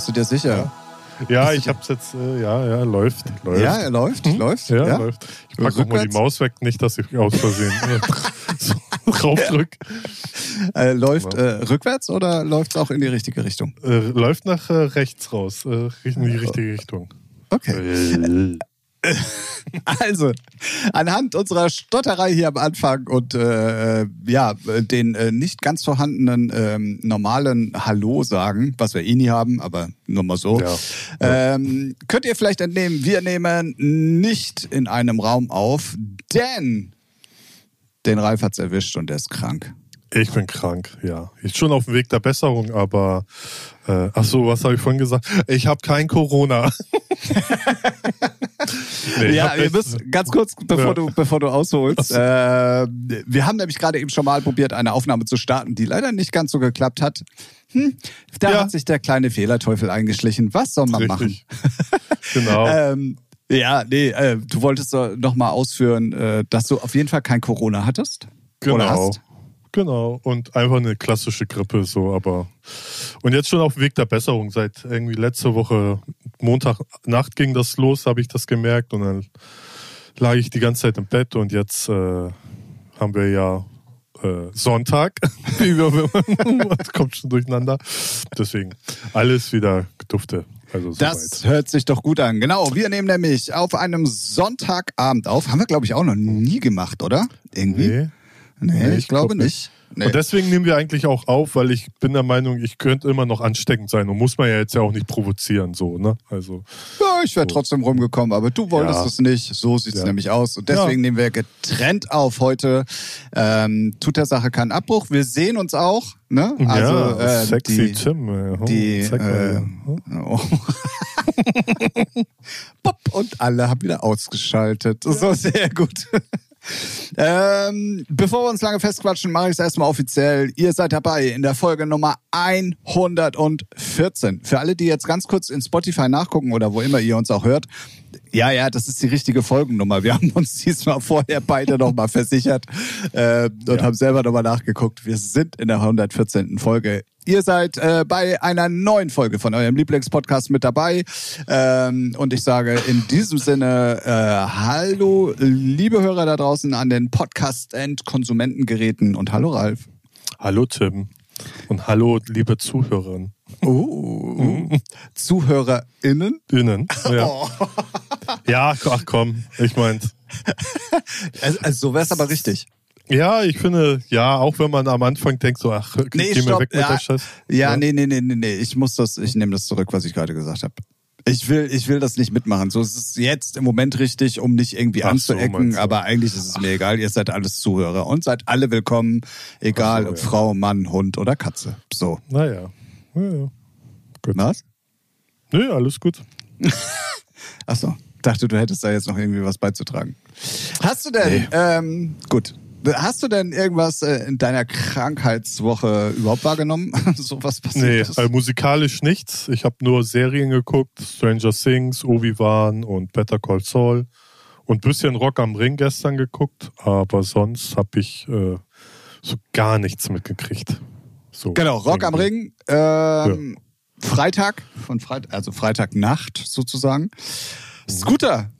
Ja, bist du dir sicher? Ja, ich hab's jetzt, äh, ja, ja, läuft, läuft. Ja, er läuft, Hm? läuft. Ja, ja. läuft. Ich pack auch mal die? Maus weg, nicht, dass ich aus Versehen so draufdrück. Äh, läuft äh, rückwärts oder läuft es auch in die richtige Richtung? Äh, läuft nach äh, rechts raus, äh, in die richtige Richtung. Okay. Also, anhand unserer Stotterei hier am Anfang und äh, ja, den äh, nicht ganz vorhandenen ähm, normalen Hallo sagen, was wir eh nie haben, aber nur mal so, Ja. Ähm, könnt ihr vielleicht entnehmen, wir nehmen nicht in einem Raum auf, denn den Ralf hat's erwischt und er ist krank. Ich bin krank, ja. Ich bin schon auf dem Weg der Besserung, aber äh, ach so, was habe ich vorhin gesagt? Ich habe kein Corona. nee, Ja, wir müssen ganz kurz, bevor Ja. du, bevor du ausholst. Äh, wir haben nämlich gerade eben schon mal probiert, eine Aufnahme zu starten, die leider nicht ganz so geklappt hat. Hm, da Ja. hat sich der kleine Fehlerteufel eingeschlichen. Was soll man machen? Richtig. genau. Ähm, ja, nee, äh, du wolltest noch mal ausführen, äh, dass du auf jeden Fall kein Corona hattest. Genau. Oder hast. Genau. Und einfach eine klassische Grippe, so, aber. Und jetzt schon auf dem Weg der Besserung. Seit irgendwie letzte Woche, Montagnacht ging das los, habe ich das gemerkt. Und dann lag ich die ganze Zeit im Bett und jetzt äh, haben wir ja äh, Sonntag. Das kommt schon durcheinander. Deswegen alles wieder Dufte. Also Das soweit. hört sich doch gut an. Genau, wir nehmen nämlich auf einem Sonntagabend auf. Haben wir, glaube ich, auch noch nie gemacht, oder? Irgendwie? Nee. Nee, Nee, ich, ich glaube glaub nicht. Nee. Und deswegen nehmen wir eigentlich auch auf, weil ich bin der Meinung, ich könnte immer noch ansteckend sein und muss man ja jetzt ja auch nicht provozieren, so, ne? Also, Ja, ich wäre trotzdem rumgekommen, aber du wolltest Ja. es nicht. So sieht's Ja. nämlich aus. Und deswegen nehmen wir getrennt auf heute. Ähm, tut der Sache keinen Abbruch. Wir sehen uns auch. Ne? Also, ja, äh, sexy die, Tim. oh, die zeig mal äh, oh. Pop, und alle haben wieder ausgeschaltet. So sehr gut. Ähm, bevor wir uns lange festquatschen, mache ich es erstmal offiziell. Ihr seid dabei in der Folge Nummer 114. Für alle, die jetzt ganz kurz in Spotify nachgucken oder wo immer ihr uns auch hört. Ja, ja, das ist die richtige Folgennummer. Wir haben uns diesmal vorher beide nochmal versichert äh, und Ja. haben selber nochmal nachgeguckt. Wir sind in der 114. Folge. Ihr seid äh, bei einer neuen Folge von eurem Lieblingspodcast mit dabei. Ähm, und ich sage in diesem Sinne, äh, hallo, liebe Hörer da draußen an den Podcast- und Konsumentengeräten und hallo Ralf. Hallo Tim. Und hallo, liebe Zuhörerinnen. Uh, ZuhörerInnen. Innen. Ja, Oh. ja ach komm, ich meinte. Also, also so wär's aber richtig. Ja, ich finde, ja, auch wenn man am Anfang denkt, so, ach, Nee, geh mir weg mit Ja, der Scheiß. ja, nee, nee, nee, nee, nee. Ich muss das, ich nehme das zurück, was ich gerade gesagt habe. Ich will, ich will das nicht mitmachen. So es ist jetzt im Moment richtig, um nicht irgendwie Ach so, anzuecken, du? aber eigentlich ist es mir egal. Ihr seid alles Zuhörer und seid alle willkommen, egal Ach so, ob ja. Frau, Mann, Hund oder Katze. So. Naja. Ja, ja. Gut. Was? Nö, alles gut. Ach so. Dachte, du hättest da jetzt noch irgendwie was beizutragen. Hast du denn, Nee. ähm, gut. Hast du denn irgendwas äh, in deiner Krankheitswoche überhaupt wahrgenommen? so was passiert Nee, äh, musikalisch nichts. Ich habe nur Serien geguckt, Stranger Things, Obi-Wan und Better Call Saul und ein bisschen Rock am Ring gestern geguckt, aber sonst habe ich äh, so gar nichts mitgekriegt. So Genau, Rock am irgendwie. Ring. Ähm, Freitag, von Freit also Freitagnacht sozusagen. Scooter.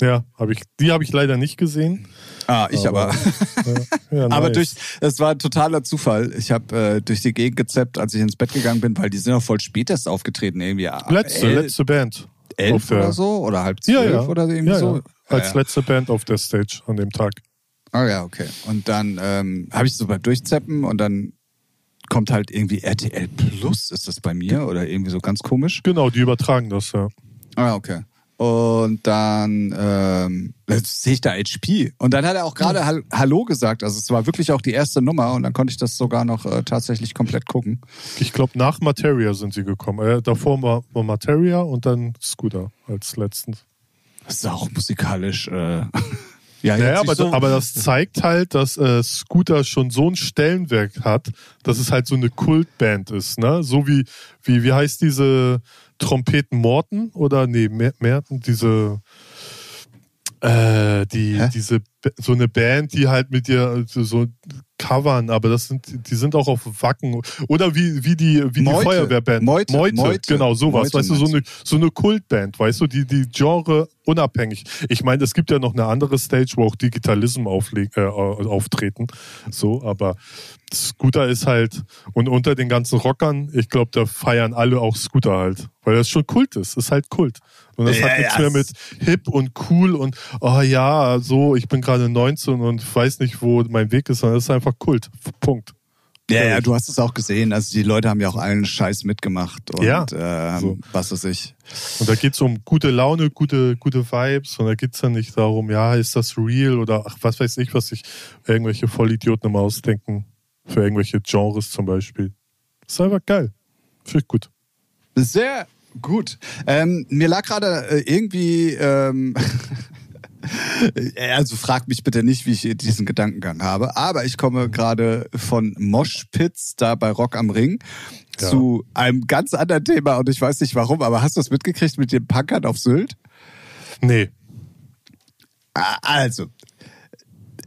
Ja, habe ich. Die habe ich leider nicht gesehen. Ah, ich aber. Ja, ja, aber nice. durch, es war ein totaler Zufall. Ich habe äh, durch die Gegend gezappt, als ich ins Bett gegangen bin, weil die sind auch voll spät erst aufgetreten, irgendwie. letzte, el- letzte Band. elf oder so oder halb Ja, zwölf ja. oder irgendwie ja, so. Ja. Als ja, ja. letzte Band auf der Stage an dem Tag. Oh ja, okay. Und dann ähm, habe ich so beim Durchzappen und dann kommt halt irgendwie RTL Plus, ist das bei mir oder irgendwie so ganz komisch. Genau, die übertragen das, ja. Ah, okay. Und dann ähm, jetzt sehe ich da HP. Und dann hat er auch gerade Hall- Hallo gesagt. Also es war wirklich auch die erste Nummer und dann konnte ich das sogar noch äh, tatsächlich komplett gucken. Ich glaube, nach Materia sind sie gekommen. Äh, davor war, war Materia und dann Scooter als letztens. Das ist auch musikalisch. Äh, ja, Naja, aber, so, aber das zeigt halt, dass äh, Scooter schon so ein Stellenwerk hat, dass es halt so eine Kultband ist, ne? So wie, wie, wie heißt diese Trompeten Morten? Oder nee, Mer- Merten, diese äh, die, Hä? diese so eine Band, die halt mit dir so, so covern, aber das sind, die sind auch auf Wacken. Oder wie, wie die, wie Meute. die Feuerwehrband. Meute. Meute. Genau, sowas. Meute weißt du, so eine, so eine Kultband, weißt du, die, die Genre unabhängig. Ich meine, es gibt ja noch eine andere Stage, wo auch Digitalism aufle äh, auftreten. So, aber Scooter ist halt, und unter den ganzen Rockern, ich glaube, da feiern alle auch Scooter halt. Weil das schon Kult ist. Ist halt Kult. Und das Ja, hat nichts ja, mehr mit hip und cool und, oh ja, so, ich bin gerade 19 und weiß nicht, wo mein Weg ist, sondern es ist einfach Kult. Punkt. Ja, ja, du hast es auch gesehen. Also die Leute haben ja auch allen Scheiß mitgemacht und Ja, ähm, so. was weiß ich. Und da geht's um gute Laune, gute, gute Vibes. Und da geht's dann nicht darum, ja, ist das real oder ach, was weiß ich, was sich irgendwelche Vollidioten immer ausdenken. Für irgendwelche Genres zum Beispiel. ist einfach geil. Finde ich gut. Sehr gut. Ähm, mir lag gerade äh, irgendwie, ähm, also frag mich bitte nicht, wie ich diesen Gedankengang habe, aber ich komme gerade von Moshpits da bei Rock am Ring Ja. zu einem ganz anderen Thema und ich weiß nicht warum, aber hast du es mitgekriegt mit den Punkern auf Sylt? Nee. Also,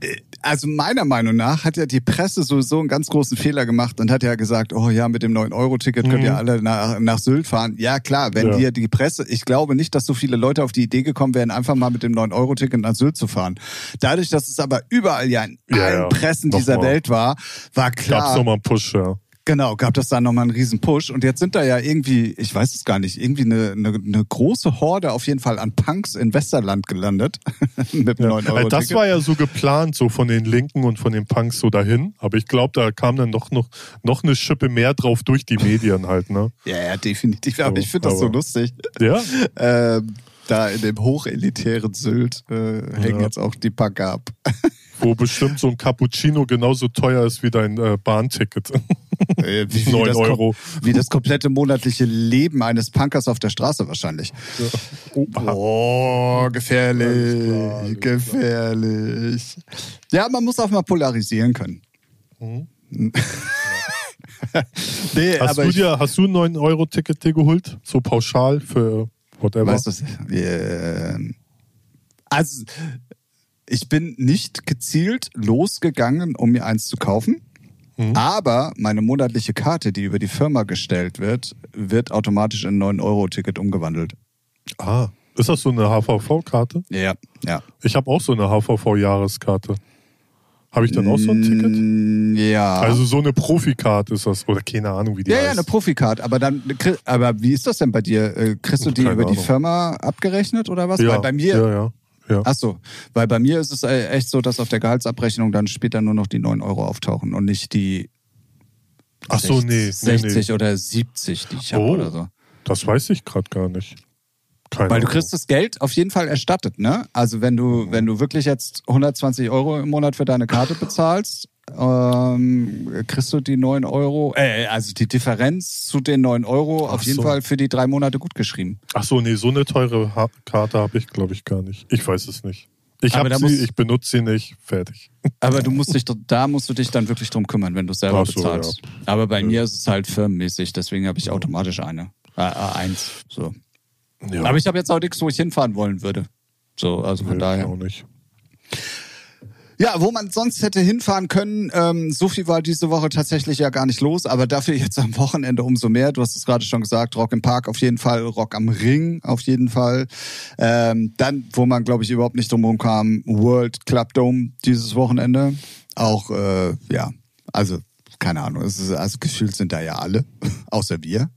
äh, also meiner Meinung nach hat ja die Presse sowieso einen ganz großen Fehler gemacht und hat ja gesagt, oh ja, mit dem 9-Euro-Ticket könnt ihr alle nach, nach Sylt fahren. Ja klar, wenn Ja. dir die Presse, ich glaube nicht, dass so viele Leute auf die Idee gekommen wären, einfach mal mit dem 9-Euro-Ticket nach Sylt zu fahren. Dadurch, dass es aber überall ja in Ja, allen ja. Pressen dieser Nochmal. Welt war, war Gab's klar, nochmal einen Push, ja. Genau, gab das da nochmal einen riesen Push. Und jetzt sind da ja irgendwie, ich weiß es gar nicht, irgendwie eine, eine, eine große Horde auf jeden Fall an Punks in Westerland gelandet. mit Ja. 9 Äh, Euro Das war ja so geplant, so von den Linken und von den Punks so dahin. Aber ich glaube, da kam dann noch, noch, noch eine Schippe mehr drauf durch die Medien halt, ne? Ja, ja, definitiv. Aber So, ich finde das so lustig. Ja, Ähm, da in dem hochelitären Sylt äh, hängen Ja. jetzt auch die Punker ab. wo bestimmt so ein Cappuccino genauso teuer ist wie dein äh, Bahnticket. Äh, wie, wie 9 das Euro. Wie das komplette monatliche Leben eines Punkers auf der Straße wahrscheinlich. Oh, gefährlich, klar, gefährlich. Ja, man muss auch mal polarisieren können. Mhm. nee, Hast du dir, hast du ein 9-Euro-Ticket dir geholt? So pauschal für whatever? Weißt du, ähm, also ich bin nicht gezielt losgegangen, um mir eins zu kaufen. Mhm. Aber meine monatliche Karte, die über die Firma gestellt wird, wird automatisch in ein 9-Euro-Ticket umgewandelt. Ah, ist das so eine HVV-Karte? Ja, ja. Ich habe auch so eine HVV-Jahreskarte. Habe ich dann auch so ein Ticket? Mm, Ja. Also so eine Profikarte ist das. Oder keine Ahnung, wie die ja, heißt. ja, eine Profikarte. Aber dann, aber wie ist das denn bei dir? Äh, Kriegst du die Keine über die Ahnung. Firma abgerechnet oder was? ja, Weil bei mir, Ja, ja. Ja. Ach so, weil bei mir ist es äh, echt so, dass auf der Gehaltsabrechnung dann später nur noch die 9 Euro auftauchen und nicht die Ach so, 60, nee. nee, 60 nee. oder 70, die ich habe Oh. oder so. Das weiß ich gerade gar nicht. Keine Weil du Ahnung. kriegst das Geld auf jeden Fall erstattet, ne? Also wenn du, wenn du wirklich jetzt 120 Euro im Monat für deine Karte bezahlst, ähm, kriegst du die 9 Euro, äh, also die Differenz zu den 9 Euro Ach auf jeden so. Fall für die drei Monate gut geschrieben. Ach so, nee, so eine teure ha Karte habe ich, glaube ich, gar nicht. Ich weiß es nicht. Ich habe sie, muss- ich benutze sie nicht. Fertig. Aber du musst dich, da musst du dich dann wirklich drum kümmern, wenn du es selber so, bezahlst. Aber bei mir ist es halt firmenmäßig, deswegen habe ich automatisch eine. Äh, eins. So. Ja, Aber ich habe jetzt auch nichts, wo ich hinfahren wollen würde. So, also von nee, daher. auch nicht. Ja, wo man sonst hätte hinfahren können, ähm, so viel war diese Woche tatsächlich ja gar nicht los, aber dafür jetzt am Wochenende umso mehr. Du hast es gerade schon gesagt, Rock im Park auf jeden Fall, Rock am Ring auf jeden Fall. Ähm, dann, wo man, glaube ich, überhaupt nicht drum kam, World Club Dome dieses Wochenende. Auch, äh, ja, also, keine Ahnung, es ist, also gefühlt sind da ja alle, außer wir.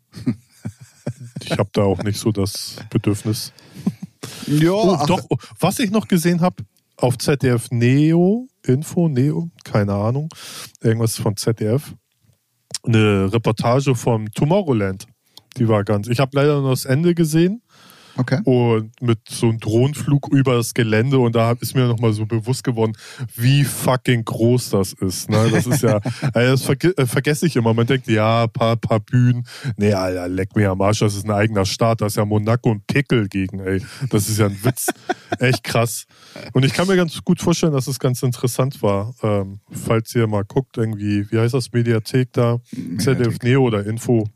Ich habe da auch nicht so das Bedürfnis. Ja, Oh, doch, was ich noch gesehen habe, auf ZDF Neo, Info, Neo, keine Ahnung, irgendwas von ZDF, eine Reportage vom Tomorrowland. Die war ganz. Ich habe leider nur das Ende gesehen Okay. und mit so einem Drohnenflug über das Gelände und da ist mir nochmal so bewusst geworden, wie fucking groß das ist. Ne? Das ist ja, das verge äh, vergesse ich immer. Man denkt, ja, paar, paar Bühnen. Nee, Alter, leck mir am Arsch, das ist ein eigener Staat. Da ist ja Monaco und Pickel gegen, ey. Das ist ja ein Witz. Echt krass. Und ich kann mir ganz gut vorstellen, dass es ganz interessant war. Ähm, falls ihr mal guckt, irgendwie, wie heißt das, Mediathek da? ZDF Neo oder Info,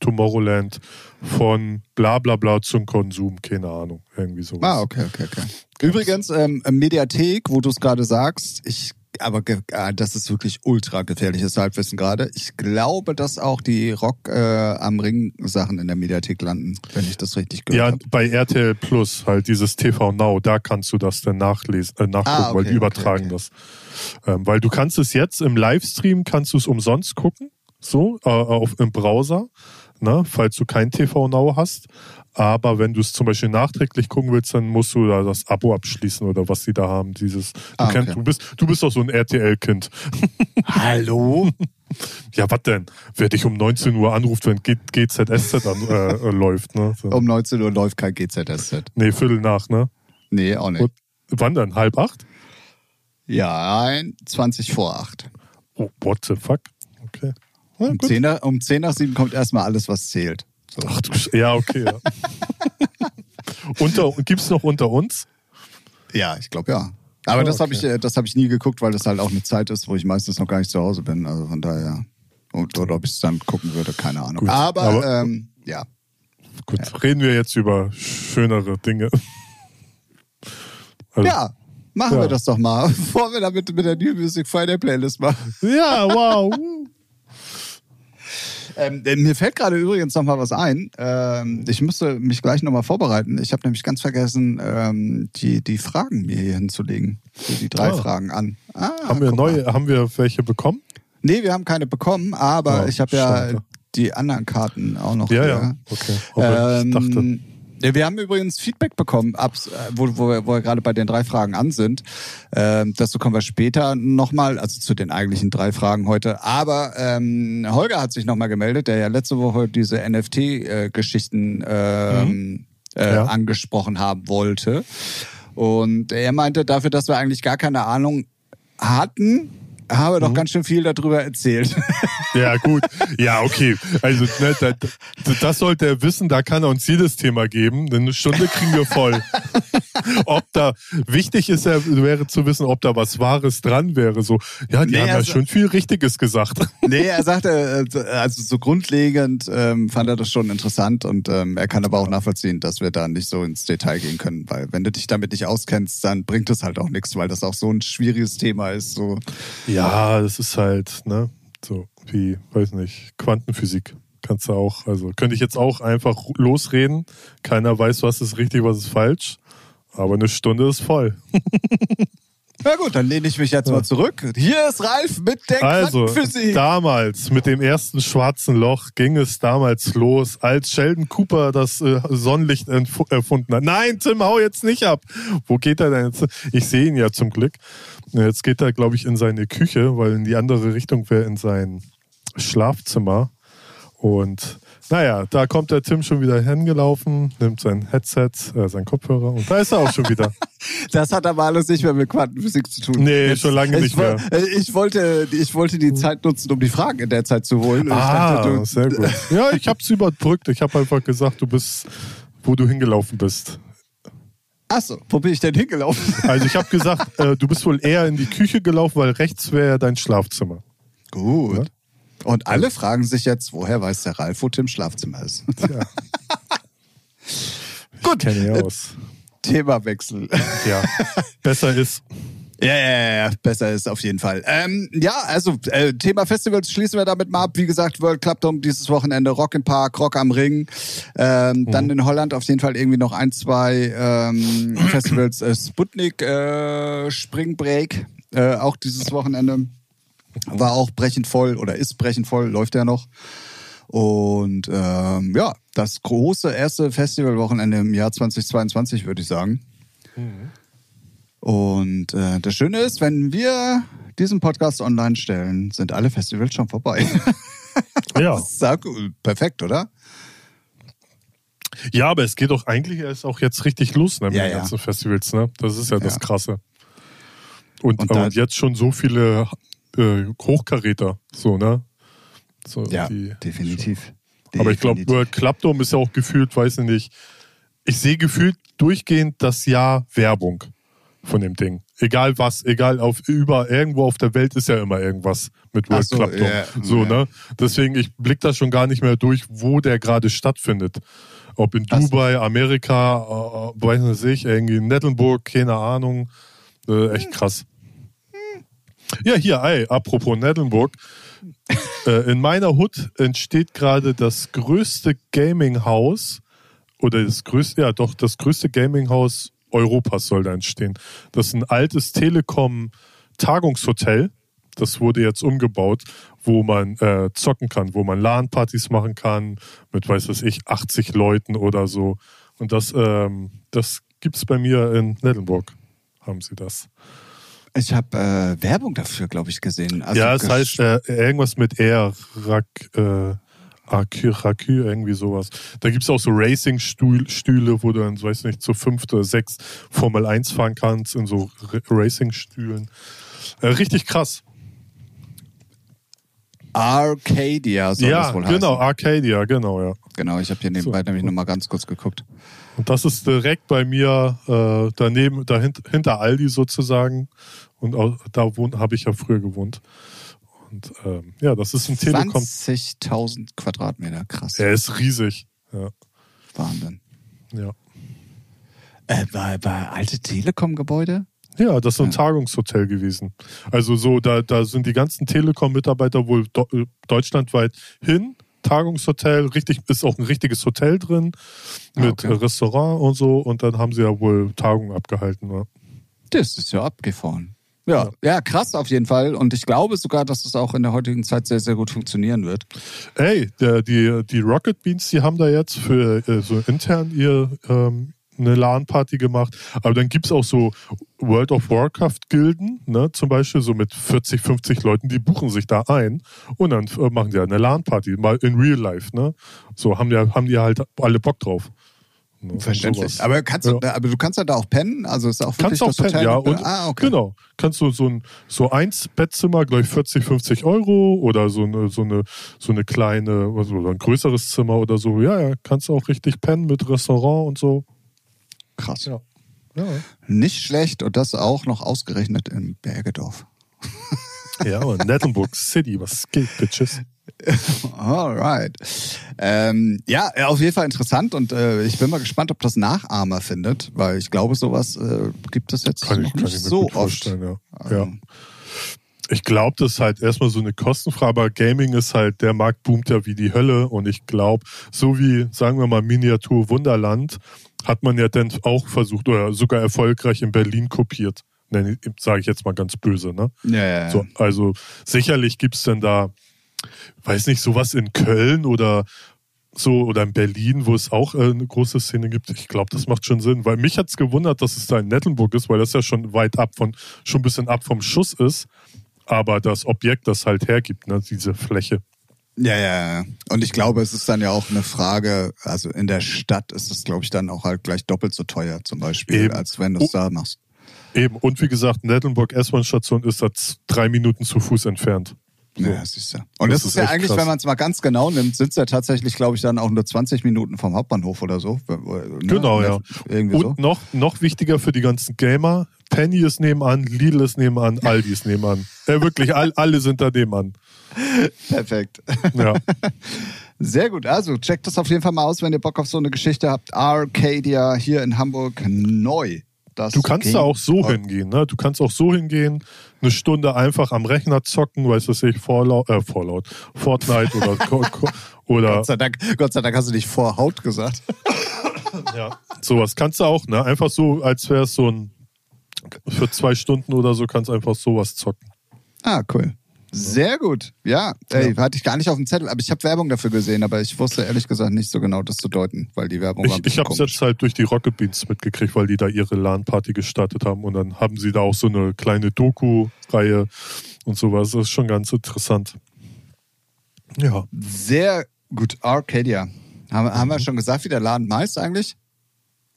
Tomorrowland von bla bla bla zum Konsum, keine Ahnung, irgendwie sowas. Ah, okay, okay, okay. Übrigens, ähm, Mediathek, wo du es gerade sagst, ich aber äh, das ist wirklich ultra gefährliches Halbwissen gerade. Ich glaube, dass auch die Rock äh, am Ring Sachen in der Mediathek landen, wenn ich das richtig gehört Ja, habe. bei RTL Plus, halt dieses TV Now, da kannst du das dann nachlesen, äh, nachgucken, Ah, okay, weil die übertragen okay, das. Ähm, weil du kannst es jetzt im Livestream, kannst du es umsonst gucken, so, äh, auf, im Browser, ne, falls du kein TV Now hast. Aber wenn du es zum Beispiel nachträglich gucken willst, dann musst du da das Abo abschließen oder was sie da haben. Dieses, du, Ah, kennst, okay. du bist, du bist doch so ein RTL-Kind. Hallo? Ja, was denn? Wer dich um 19 Uhr anruft, wenn G GZSZ an, äh, äh, läuft, ne? So. Um 19 Uhr läuft kein GZSZ. Nee, Viertel nach, ne? Nee, auch nicht. Und wann dann? Halb acht? Ja, ein 20 vor 8. Oh, what the fuck? Okay. Ja, Um gut. 10, nach, um 10 nach 7 kommt erstmal alles, was zählt. So. Ach du Sch- Ja, okay, ja. unter, gibt's noch unter uns? Ja, ich glaube ja. Aber Ah, das habe okay. ich, äh, das hab ich nie geguckt, weil das halt auch eine Zeit ist, wo ich meistens noch gar nicht zu Hause bin. Also von daher. Und, oder ob ich es dann gucken würde, keine Ahnung. Gut, aber aber- ähm, ja. Gut, reden wir jetzt über schönere Dinge. Also, Ja, machen Ja. wir das doch mal, bevor wir damit mit der New Music Friday Playlist machen. ja, wow. Ähm, äh, mir fällt gerade übrigens noch mal was ein. Ähm, ich müsste mich gleich noch mal vorbereiten. Ich habe nämlich ganz vergessen, ähm, die, die Fragen mir hier hinzulegen. Die drei Ah. Fragen an. Ah, haben wir guck mal. neue, haben wir welche bekommen? Nee, wir haben keine bekommen, aber Oh, ich habe ja die anderen Karten auch noch Ja, hier. ja. Okay. Aber ich dachte, Ähm, ja, wir haben übrigens Feedback bekommen, äh, wo, wo, wir, wo wir gerade bei den drei Fragen an sind. Ähm, dazu kommen wir später nochmal, also zu den eigentlichen drei Fragen heute. Aber ähm, Holger hat sich nochmal gemeldet, der ja letzte Woche diese NFT-Geschichten ähm, äh, Mhm. Ja. angesprochen haben wollte. Und er meinte, dafür, dass wir eigentlich gar keine Ahnung hatten, haben wir doch Mhm. ganz schön viel darüber erzählt. Ja, gut. Ja, okay. Also, ne, da, da, das sollte er wissen, da kann er uns jedes Thema geben, denn eine Stunde kriegen wir voll. ob da, wichtig ist ja, wäre zu wissen, ob da was Wahres dran wäre. So, ja, die Nee, haben ja also- schon viel Richtiges gesagt. Nee, er sagte, äh, also so grundlegend ähm, fand er das schon interessant und ähm, er kann aber auch nachvollziehen, dass wir da nicht so ins Detail gehen können, weil wenn du dich damit nicht auskennst, dann bringt es halt auch nichts, weil das auch so ein schwieriges Thema ist. So. Ja, das ist halt, ne, so wie, weiß nicht, Quantenphysik. Kannst du auch, also könnte ich jetzt auch einfach losreden. Keiner weiß, was ist richtig, was ist falsch. Aber eine Stunde ist voll. Na gut, dann lehne ich mich jetzt mal zurück. Hier ist Ralf mit der Also, Quantenphysik. damals, mit dem ersten schwarzen Loch, ging es damals los, als Sheldon Cooper das äh, Sonnenlicht erfunden hat. Nein, Tim, hau jetzt nicht ab. Wo geht er denn jetzt? Ich sehe ihn ja zum Glück. Jetzt geht er, glaube ich, in seine Küche, weil in die andere Richtung wäre in sein Schlafzimmer. Und naja, da kommt der Tim schon wieder hingelaufen, nimmt sein Headset, äh, sein Kopfhörer und da ist er auch schon wieder. Das hat aber alles nicht mehr mit Quantenphysik zu tun. Nee, schon lange ich, nicht mehr. äh, Ich wollte, ich wollte die Zeit nutzen, um die Fragen in der Zeit zu holen. Ah, dachte, du- sehr gut. Ja, ich hab's überbrückt. Ich habe einfach gesagt, du bist, wo du hingelaufen bist. Achso, wo bin ich denn hingelaufen? Also ich habe gesagt, äh, du bist wohl eher in die Küche gelaufen, weil rechts wäre ja dein Schlafzimmer. Gut. Ja. Und alle fragen sich jetzt, woher weiß der Ralf, wo Tims Schlafzimmer ist? Tja. Gut, Kenne äh, ich aus. Themawechsel. Ja, besser ist. Ja, ja, ja, ja, besser ist auf jeden Fall. Ähm, ja, also äh, Thema Festivals schließen wir damit mal ab. Wie gesagt, World Club Dome dieses Wochenende, Rock im Park, Rock am Ring. Ähm, Dann in Holland auf jeden Fall irgendwie noch ein, zwei ähm, Festivals. Äh, Sputnik, äh, Spring Break, äh, auch dieses Wochenende. War auch brechend voll oder ist brechend voll, läuft ja noch. Und ähm, ja, das große erste Festivalwochenende im Jahr 2022, würde ich sagen. Und äh, das Schöne ist, wenn wir diesen Podcast online stellen, sind alle Festivals schon vorbei. Ja. Sag, perfekt, oder? ja, aber es geht doch eigentlich erst auch jetzt richtig los ne, mit Ja, den ja. ganzen Festivals. Ne? Das ist ja, das Ja. Krasse. Und, Und und, da- jetzt schon so viele äh, Hochkaräter. So, ne? So, die- definitiv. Aber ich glaube, Definitiv. World Club Dome ist ja auch gefühlt, weiß ich nicht. Ich sehe gefühlt durchgehend das Jahr Werbung von dem Ding. Egal was, egal auf über irgendwo auf der Welt ist ja immer irgendwas mit World so, Club Dome. ja, so, ja. ne? Deswegen, ich blick da schon gar nicht mehr durch, wo der gerade stattfindet. Ob in Ach so. Dubai, Amerika, äh, weiß nicht ich, irgendwie in Nettelburg, keine Ahnung. Äh, echt krass. Ja, hier, ey, apropos Nettelburg. äh, in meiner Hut entsteht gerade das größte Gaming-Haus oder das größte, ja doch, das größte Gaming-Haus Europas soll da entstehen. Das ist ein altes Telekom-Tagungshotel. Das wurde jetzt umgebaut, wo man äh, zocken kann, wo man LAN-Partys machen kann mit, weiß was ich, 80 Leuten oder so. Und das, ähm, das gibt es bei mir in Nettelburg, haben sie das. Ich habe äh, Werbung dafür, glaube ich, gesehen. Also ja, es heißt äh, irgendwas mit R, Rak, äh, Akü, Akü, irgendwie sowas. Da gibt es auch so Racing-Stühle, wo du dann, weiß nicht, zu fünft oder sechs Formel 1 fahren kannst in so Racing-Stühlen. Äh, richtig krass. Arcadia soll ja, das wohl genau, heißen. Arcadia, genau, ja. Genau, ich habe hier nebenbei So. nämlich nochmal ganz kurz geguckt. Und das ist direkt bei mir äh, daneben, dahinter, hinter Aldi sozusagen. Und auch, da habe ich ja früher gewohnt. Und ähm, ja, das ist ein Telekom. 20.000 Quadratmeter, krass. Er ist riesig. Ja, Wahnsinn. ja. Äh, bei, bei alte Telekom-Gebäude? Ja, das ist ein. Tagungshotel gewesen. Also so, da, da sind die ganzen Telekom-Mitarbeiter wohl do, äh, deutschlandweit hin. Tagungshotel, richtig, ist auch ein richtiges Hotel drin Ah, mit okay. Restaurant und so. Und dann haben sie ja wohl Tagungen abgehalten. Ja. Das ist ja abgefahren. Ja, ja, krass auf jeden Fall. Und ich glaube sogar, dass es auch in der heutigen Zeit sehr, sehr gut funktionieren wird. Ey, der, die, die Rocket Beans, die haben da jetzt für äh, so intern ihr ähm, eine LAN-Party gemacht. Aber dann gibt's auch so World of Warcraft-Gilden, ne, zum Beispiel so mit 40, 50 Leuten, die buchen sich da ein und dann äh, machen die eine LAN-Party, mal in Real Life, ne? So haben die, haben die halt alle Bock drauf. Ne, Verständlich. sowas. Aber, kannst du, Ja. aber du kannst ja da auch pennen? Also ist auch wirklich Kannst auch pennen, Hotel? ja. Und, ah, okay. Genau. Kannst du so ein so eins Bettzimmer, gleich 40, 50 Euro oder so eine, so eine, so eine kleine, also ein größeres Zimmer oder so. Ja, ja, kannst du auch richtig pennen mit Restaurant und so. Krass. Ja. Ja, Nicht schlecht und das auch noch ausgerechnet in Bergedorf. ja aber Nettelburg City, was geht, Bitches? Alright. Ähm, ja, auf jeden Fall interessant und äh, ich bin mal gespannt, ob das Nachahmer findet, weil ich glaube, sowas äh, gibt es jetzt Kann noch ich, kann nicht ich so oft. ja. ja. Ähm, Ich glaube, das ist halt erstmal so eine Kostenfrage, aber Gaming ist halt, der Markt boomt ja wie die Hölle und ich glaube, so wie, sagen wir mal, Miniatur Wunderland, hat man ja dann auch versucht oder sogar erfolgreich in Berlin kopiert. Sage ich jetzt mal ganz böse, ne? Ja, ja, ja. So, also sicherlich gibt's denn da, weiß nicht, sowas in Köln oder so oder in Berlin, wo es auch äh, eine große Szene gibt. Ich glaube, das macht schon Sinn, weil mich hat's gewundert, dass es da in Nettelburg ist, weil das ja schon weit ab von, schon ein bisschen ab vom Schuss ist. Aber das Objekt das halt hergibt, ne, diese Fläche. Ja, ja, ja. Und ich glaube, es ist dann ja auch eine Frage, also in der Stadt ist es, glaube ich, dann auch halt gleich doppelt so teuer zum Beispiel, Eben. als wenn du es Oh. da machst. Eben. Und wie gesagt, Nettelburg S-Bahn-Station ist da z- drei Minuten zu Fuß entfernt. So. Ja, siehst du. Und Das das, ist, ist ja eigentlich, krass. wenn man es mal ganz genau nimmt, sind es ja tatsächlich, glaube ich, dann auch nur 20 Minuten vom Hauptbahnhof oder so. Ne? Genau, ja. Irgendwie Und so. noch, noch wichtiger für die ganzen Gamer, Penny ist nebenan, Lidl ist nebenan, Aldi ist nebenan. Ja, wirklich, all, alle sind da nebenan. Perfekt. Ja. Sehr gut. Also checkt das auf jeden Fall mal aus, wenn ihr Bock auf so eine Geschichte habt. Arcadia hier in Hamburg neu. Das Du kannst da auch so hingehen, ne? Du kannst auch so hingehen, eine Stunde einfach am Rechner zocken, weißt du, was ich, Fallout, äh, Fallout, Fortnite oder, oder Gott sei, Dank, Gott sei Dank hast du nicht vor Haut gesagt. ja, sowas kannst du auch, ne? Einfach so, als wäre es so ein, für zwei Stunden oder so kannst du einfach sowas zocken. Ah, cool. Sehr gut. Ja, ey, hatte ich gar nicht auf dem Zettel, aber ich habe Werbung dafür gesehen, aber ich wusste ehrlich gesagt nicht so genau das zu deuten, weil die Werbung war Ich, habe es jetzt halt durch die Rocket Beans mitgekriegt, weil die da ihre LAN-Party gestartet haben und dann haben sie da auch so eine kleine Doku-Reihe und sowas. Das ist schon ganz interessant. Ja, Sehr gut. Arcadia. Haben, haben wir schon gesagt, wie der Laden heißt eigentlich?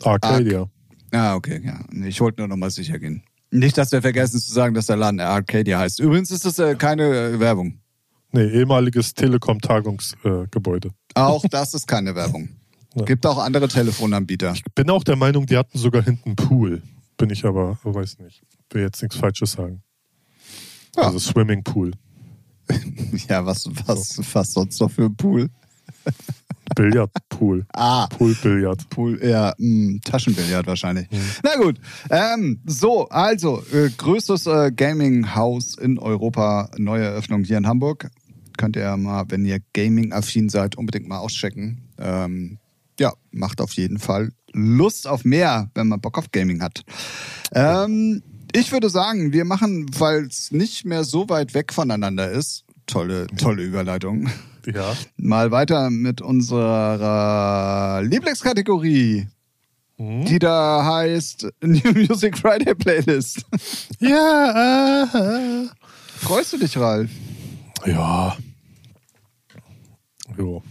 Arcadia. Ah, okay, ja. Ich wollte nur noch mal sicher gehen. Nicht, dass wir vergessen zu sagen, dass der Laden Arcadia heißt. Übrigens ist das äh, keine äh, Werbung. Nee, ehemaliges Telekom-Tagungsgebäude. Auch das ist keine Werbung. Ja. Gibt auch andere Telefonanbieter. Bin auch der Meinung, die hatten sogar hinten einen Pool. Bin ich aber, weiß nicht. Will jetzt nichts Falsches sagen. Ja. Also Swimmingpool. Ja, was, was, was sonst noch für ein Pool? Billardpool. Ah. Poolbillard. Pool, ja, mh, Taschenbillard wahrscheinlich. Na gut, ähm, so, also, äh, größtes äh, Gaming-Haus in Europa, neue Eröffnung hier in Hamburg. Könnt ihr mal, wenn ihr Gaming-affin seid, unbedingt mal auschecken. Ähm, ja, macht auf jeden Fall Lust auf mehr, wenn man Bock auf Gaming hat. Ähm, ich würde sagen, wir machen, weil es nicht mehr so weit weg voneinander ist, tolle, tolle Überleitung, Ja. mal weiter mit unserer Lieblingskategorie, die da heißt New Music Friday Playlist. Ja. Äh, Freust du dich, Ralf? ja. Jo.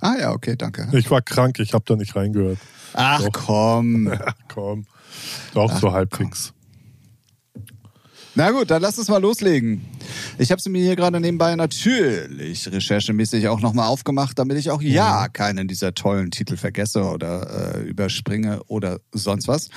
Ah ja, okay, danke. Ich war krank, ich habe da nicht reingehört. Ach Doch. komm. Ja, komm. Doch so halbwegs. Na gut, dann lass uns mal loslegen. Ich habe sie mir hier gerade nebenbei natürlich recherchemäßig auch nochmal aufgemacht, damit ich auch ja keinen dieser tollen Titel vergesse oder äh, überspringe oder sonst was.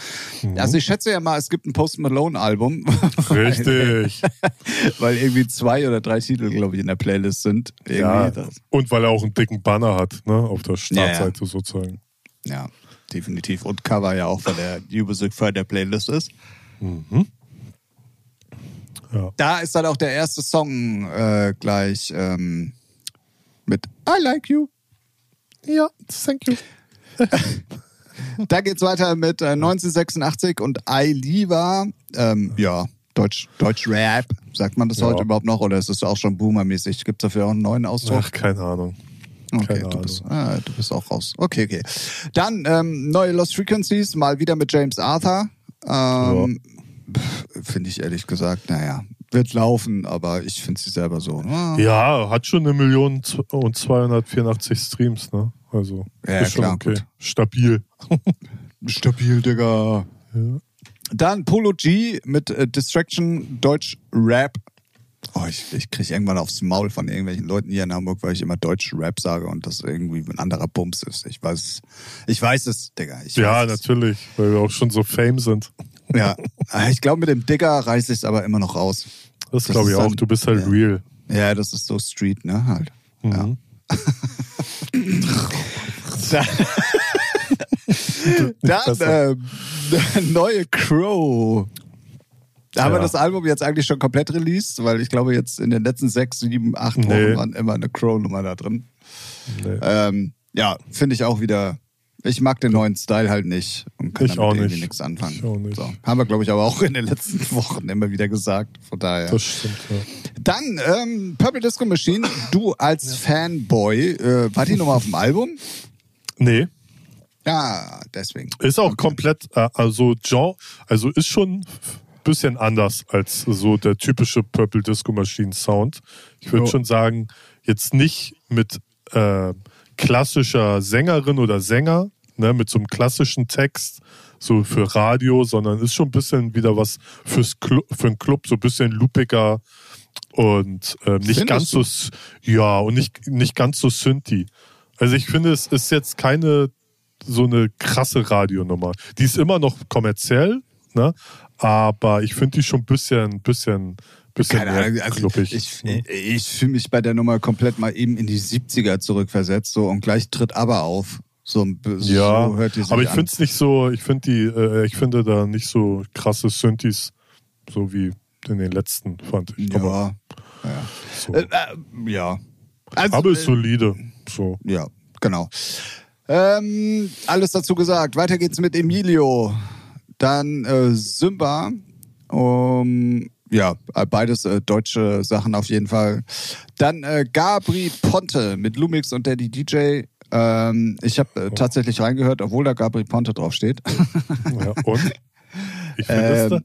Also ich schätze ja mal, es gibt ein Post Malone Album. Richtig. weil irgendwie zwei oder drei Titel, glaube ich, in der Playlist sind. Irgendwie Ja. das. Und weil er auch einen dicken Banner hat, ne, auf der Startseite sozusagen. ja, definitiv. Und Cover ja auch, weil der Music Friday Playlist ist. Ja. Da ist dann auch der erste Song äh, gleich ähm, mit I Like You. Ja, thank you. Da geht's weiter mit äh, 1986 und I Liva. Ähm, ja, Deutsch, Deutsch Rap. Sagt man das Ja. heute überhaupt noch oder ist es auch schon boomermäßig? Gibt es dafür auch einen neuen Ausdruck? Ach, keine Ahnung. Okay, keine du Ahnung. bist, ah, du bist auch raus. Okay, okay. Dann ähm, neue Lost Frequencies, mal wieder mit James Arthur. Ähm, pff, Finde ich ehrlich gesagt, naja, wird laufen, aber ich finde sie selber so. ah, Ja, hat schon eine Million und 284 Streams, ne? Also Ja, ist schon klar, okay. gut. Stabil. Stabil, Digga. Ja. Dann Polo G mit äh, Distraction Deutsch Rap. Oh, ich, ich kriege irgendwann aufs Maul von irgendwelchen Leuten hier in Hamburg, weil ich immer Deutsch Rap sage und das irgendwie ein anderer Bums ist. Ich weiß, ich weiß es, Digga. Ich Ja, weiß es. natürlich, weil wir auch schon so Fame sind. Ja, Ah, ich glaube, mit dem Digger reiße ich es aber immer noch raus. Das Das glaube ich auch. dann- Du bist halt ja. real. Ja, das ist so Street, ne? Halt. Ja. Mhm. Dann Besser. ähm, neue Crow. Da haben wir Ja. das Album jetzt eigentlich schon komplett released, weil ich glaube, jetzt in den letzten sechs, sieben, acht Wochen Nee. waren immer eine Crow-Nummer da drin. Nee. Ähm, ja, finde ich auch wieder. Ich mag den neuen Style halt nicht und kann Ich damit auch irgendwie nicht. nichts anfangen. Ich auch nicht. So, haben wir, glaube ich, aber auch in den letzten Wochen immer wieder gesagt. Von daher. Das stimmt, ja. Dann ähm, Purple Disco Machine. Du als Fanboy, äh, war die Nummer auf dem Album? Nee, Ja, deswegen. ist auch komplett, äh, also Genre, also ist schon ein bisschen anders als so der typische Purple Disco Machine Sound. Ich würde Jo. schon sagen, jetzt nicht mit äh, klassischer Sängerin oder Sänger, ne, mit so einem klassischen Text, so für Radio, sondern ist schon ein bisschen wieder was fürs Clu für einen Club, so ein bisschen loopiger und äh, nicht Findest ganz so, ja, und nicht, nicht ganz so Synthi. Also ich finde, es ist jetzt keine so eine krasse Radionummer. Die ist immer noch kommerziell, ne? Aber ich finde die schon ein bisschen, bisschen, bisschen Keine Ahnung, also ich, ich, ich fühle mich bei der Nummer komplett mal eben in die 70er zurückversetzt so und gleich tritt aber auf. So, bi- ja, so hört die sich aber ich finde es nicht so, ich finde die, äh, ich finde da nicht so krasse Synthes, so wie in den letzten, fand ich. Aber, Ja, ja. so. Äh, äh, ja. Also, aber ist äh, solide. So. Ja, genau. Ähm, alles dazu gesagt. Weiter geht's mit Emilio. Dann äh, Symba. Um, ja, äh, beides äh, deutsche Sachen auf jeden Fall. Dann äh, Gabri Ponte mit Lumix und Daddy DJ. Ähm, ich habe äh, tatsächlich reingehört, obwohl da Gabri Ponte draufsteht. Ja, und? Ich finde. Ähm,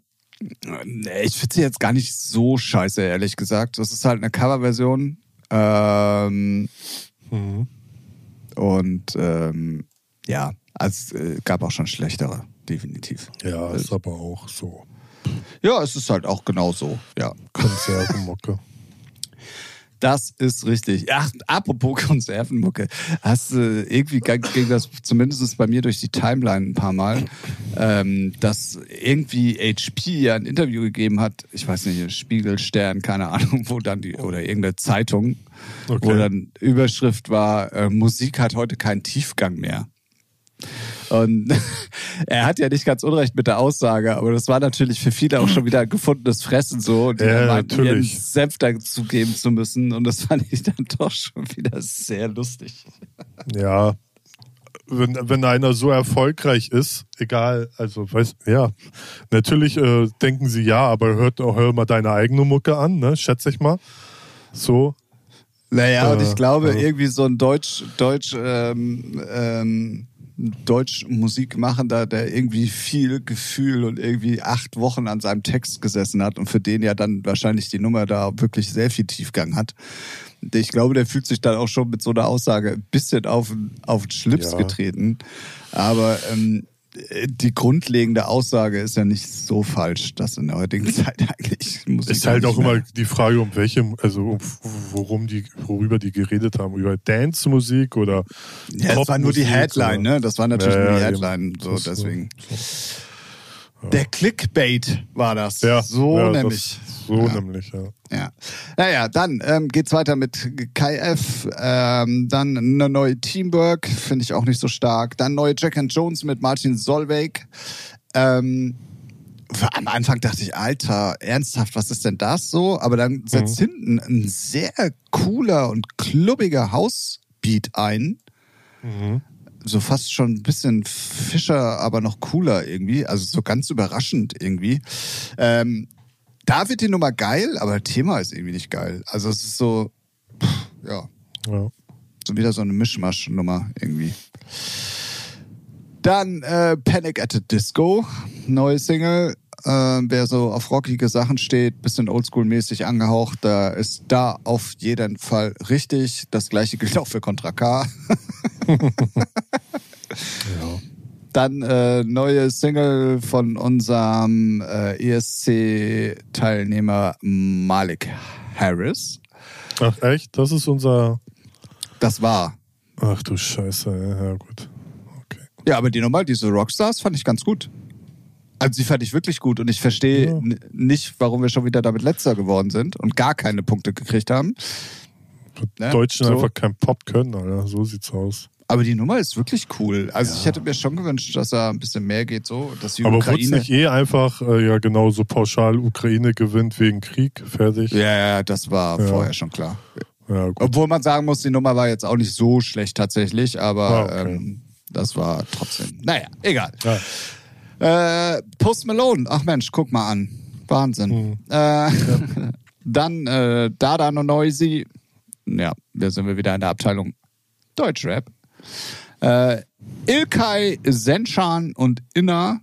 Nee, ich finde sie jetzt gar nicht so scheiße, ehrlich gesagt. Das ist halt eine Coverversion. Ähm, Mhm. Und ähm, ja, also, es äh, gab auch schon schlechtere, definitiv. Ja, ist aber auch so. Ja, es ist halt auch genau so, ja. Konservenmocke. Das ist richtig. Ach, apropos Konservenmucke. Hast du äh, irgendwie ging das zumindest bei mir durch die Timeline ein paar Mal, ähm, dass irgendwie HP ja ein Interview gegeben hat, ich weiß nicht, Spiegelstern, keine Ahnung, wo dann die, oder irgendeine Zeitung, okay. wo dann Überschrift war, äh, Musik hat heute keinen Tiefgang mehr. Und er hat ja nicht ganz unrecht mit der Aussage, aber das war natürlich für viele auch schon wieder ein gefundenes Fressen so, die ja, meinten, ihren Senf dazu geben zu müssen. Und das fand ich dann doch schon wieder sehr lustig. Ja, wenn, wenn einer so erfolgreich ist, egal, also weiß, ja, natürlich äh, denken sie ja, aber hört, hör mal deine eigene Mucke an, ne? Schätze ich mal. So. Naja, äh, und ich glaube, äh, irgendwie so ein Deutsch, Deutsch, ähm, ähm, Deutsch Musikmachender, der irgendwie viel Gefühl und irgendwie acht Wochen an seinem Text gesessen hat und für den ja dann wahrscheinlich die Nummer da wirklich sehr viel Tiefgang hat. Ich glaube, der fühlt sich dann auch schon mit so einer Aussage ein bisschen auf, auf den Schlips ja. getreten. Aber ähm, die grundlegende Aussage ist ja nicht so falsch, dass in der heutigen Zeit eigentlich Musik. Ist halt auch immer die Frage, um welche, also worum die, worüber die geredet haben, über Dance-Musik oder. Ja, das war nur die Headline, oder? ne? Das war natürlich ja, nur die Headline, so deswegen. So. Ja. Der Clickbait war das. Ja, so ja, nämlich. So ja. nämlich, ja. Ja. Naja, dann ähm, geht's weiter mit Kai F. Ähm, dann eine neue Teamwork, finde ich auch nicht so stark. Dann neue Jack and Jones mit Martin Solveig. Ähm, am Anfang dachte ich, Alter, ernsthaft, was ist denn das so? Aber dann setzt mhm. hinten ein sehr cooler und klubbiger Hausbeat ein. Mhm so fast schon ein bisschen Fischer, aber noch cooler irgendwie. Also so ganz überraschend irgendwie. Ähm, da wird die Nummer geil, aber das Thema ist irgendwie nicht geil. Also es ist so, pff, ja. ja. So wieder so eine Mischmasch-Nummer irgendwie. Dann äh, Panic at the Disco, neue Single. Äh, wer so auf rockige Sachen steht, bisschen oldschool-mäßig angehaucht, da ist da auf jeden Fall richtig. Das gleiche gilt auch für Contra K. ja. Dann äh, neue Single von unserem äh, ESC-Teilnehmer Malik Harris. Ach echt? Das ist unser. Das war. Ach du Scheiße, ja, gut. Okay. Ja, aber die Nummer, diese Rockstars, fand ich ganz gut. Also sie fand ich wirklich gut und ich verstehe ja. nicht, warum wir schon wieder damit letzter geworden sind und gar keine Punkte gekriegt haben. Ne? Deutschen so. einfach kein Pop können, Alter. So sieht's aus. Aber die Nummer ist wirklich cool. Also ja. ich hätte mir schon gewünscht, dass er ein bisschen mehr geht, so, dass die Aber Ukraine. nicht eh einfach, äh, ja genau, so pauschal Ukraine gewinnt wegen Krieg, fertig? Ja, ja, das war ja. vorher schon klar. Ja, Obwohl man sagen muss, die Nummer war jetzt auch nicht so schlecht tatsächlich, aber ah, okay. ähm, das war trotzdem. Naja, egal. Äh, Post Malone, ach Mensch, guck mal an. Wahnsinn. Mhm. Äh. Dann äh, Dada No Noisy. Ja, da sind wir wieder in der Abteilung Deutschrap. Äh, Ilkay, Senchan und Inna.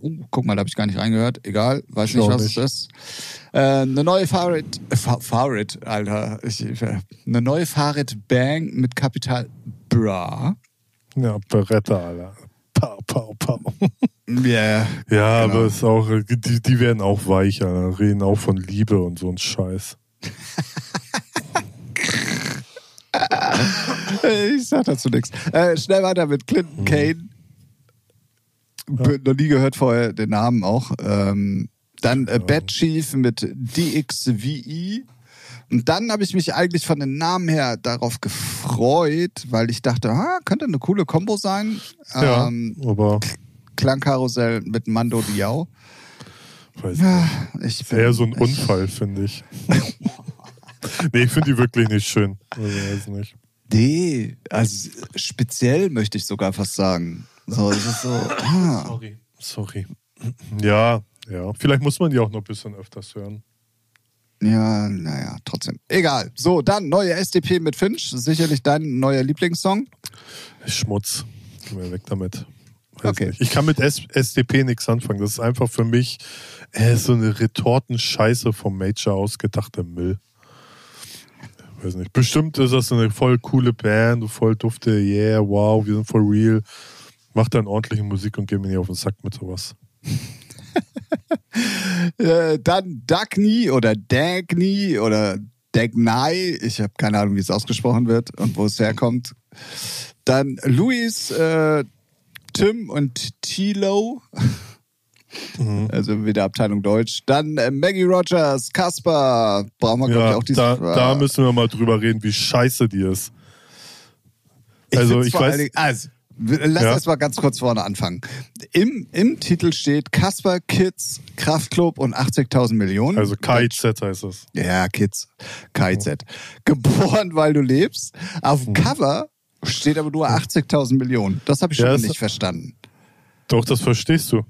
Oh, guck mal, da habe ich gar nicht reingehört. Egal, weiß nicht, was es ist. Äh, eine neue Fahrrad, Fahrrad, Alter. Ich, eine neue Fahrrad Bang mit Kapital Bra. Ja, Beretta, Alter. Pau, pau, pau. Yeah, ja, genau. aber es auch, die, die werden auch weicher, reden auch von Liebe und so ein Scheiß. ich sag dazu nichts. Äh, schnell weiter mit Clinton mhm. Kane. Ja. Noch nie gehört vorher den Namen auch. Ähm, dann äh, Bad Chief mit DXVE. Und dann habe ich mich eigentlich von den Namen her darauf gefreut, weil ich dachte, ah, könnte eine coole Kombo sein. Ja, ähm, aber Klangkarussell mit Mando Diao. Weiß ja, ich bin, eher so ein Unfall, finde ich. nee, ich finde die wirklich nicht schön. Also, weiß nicht. Nee, also speziell möchte ich sogar fast sagen. So, es ist so. Ah. Sorry, sorry. Ja, ja. Vielleicht muss man die auch noch ein bisschen öfters hören. Ja, naja, trotzdem. Egal. So, dann neue SDP mit Finch. Sicherlich dein neuer Lieblingssong. Schmutz. Geh mal weg damit. Weiß okay. Nicht. Ich kann mit S SDP nichts anfangen. Das ist einfach für mich äh, so eine Retortenscheiße vom Major ausgedachter Müll weiß nicht. Bestimmt ist das eine voll coole Band, voll dufte, yeah, wow, wir sind voll real. Macht dann ordentliche Musik und geht mir nicht auf den Sack mit sowas. Äh, dann Dagny oder Dagny oder Dagnai, ich habe keine Ahnung, wie es ausgesprochen wird und wo es herkommt. Dann Luis, äh, Tim und Tilo. Mhm. Also wieder Abteilung Deutsch. Dann äh, Maggie Rogers, Kasper. Brauchen wir, glaube Ja, ich, auch diese. da, da müssen wir mal drüber reden, wie scheiße die ist. Also ich allen weiß, Dingen- also, lass Ja. erst mal ganz kurz vorne anfangen. Im, im Titel steht Kasper, Kids, Kraftklub und 80.000 Millionen. also KIZ heißt es. Ja, Kids. KIZ. Geboren, weil du lebst. Auf Mhm. dem Cover steht aber nur 80.000 Millionen. Das habe ich schon Ja, nicht verstanden. Doch, das verstehst du.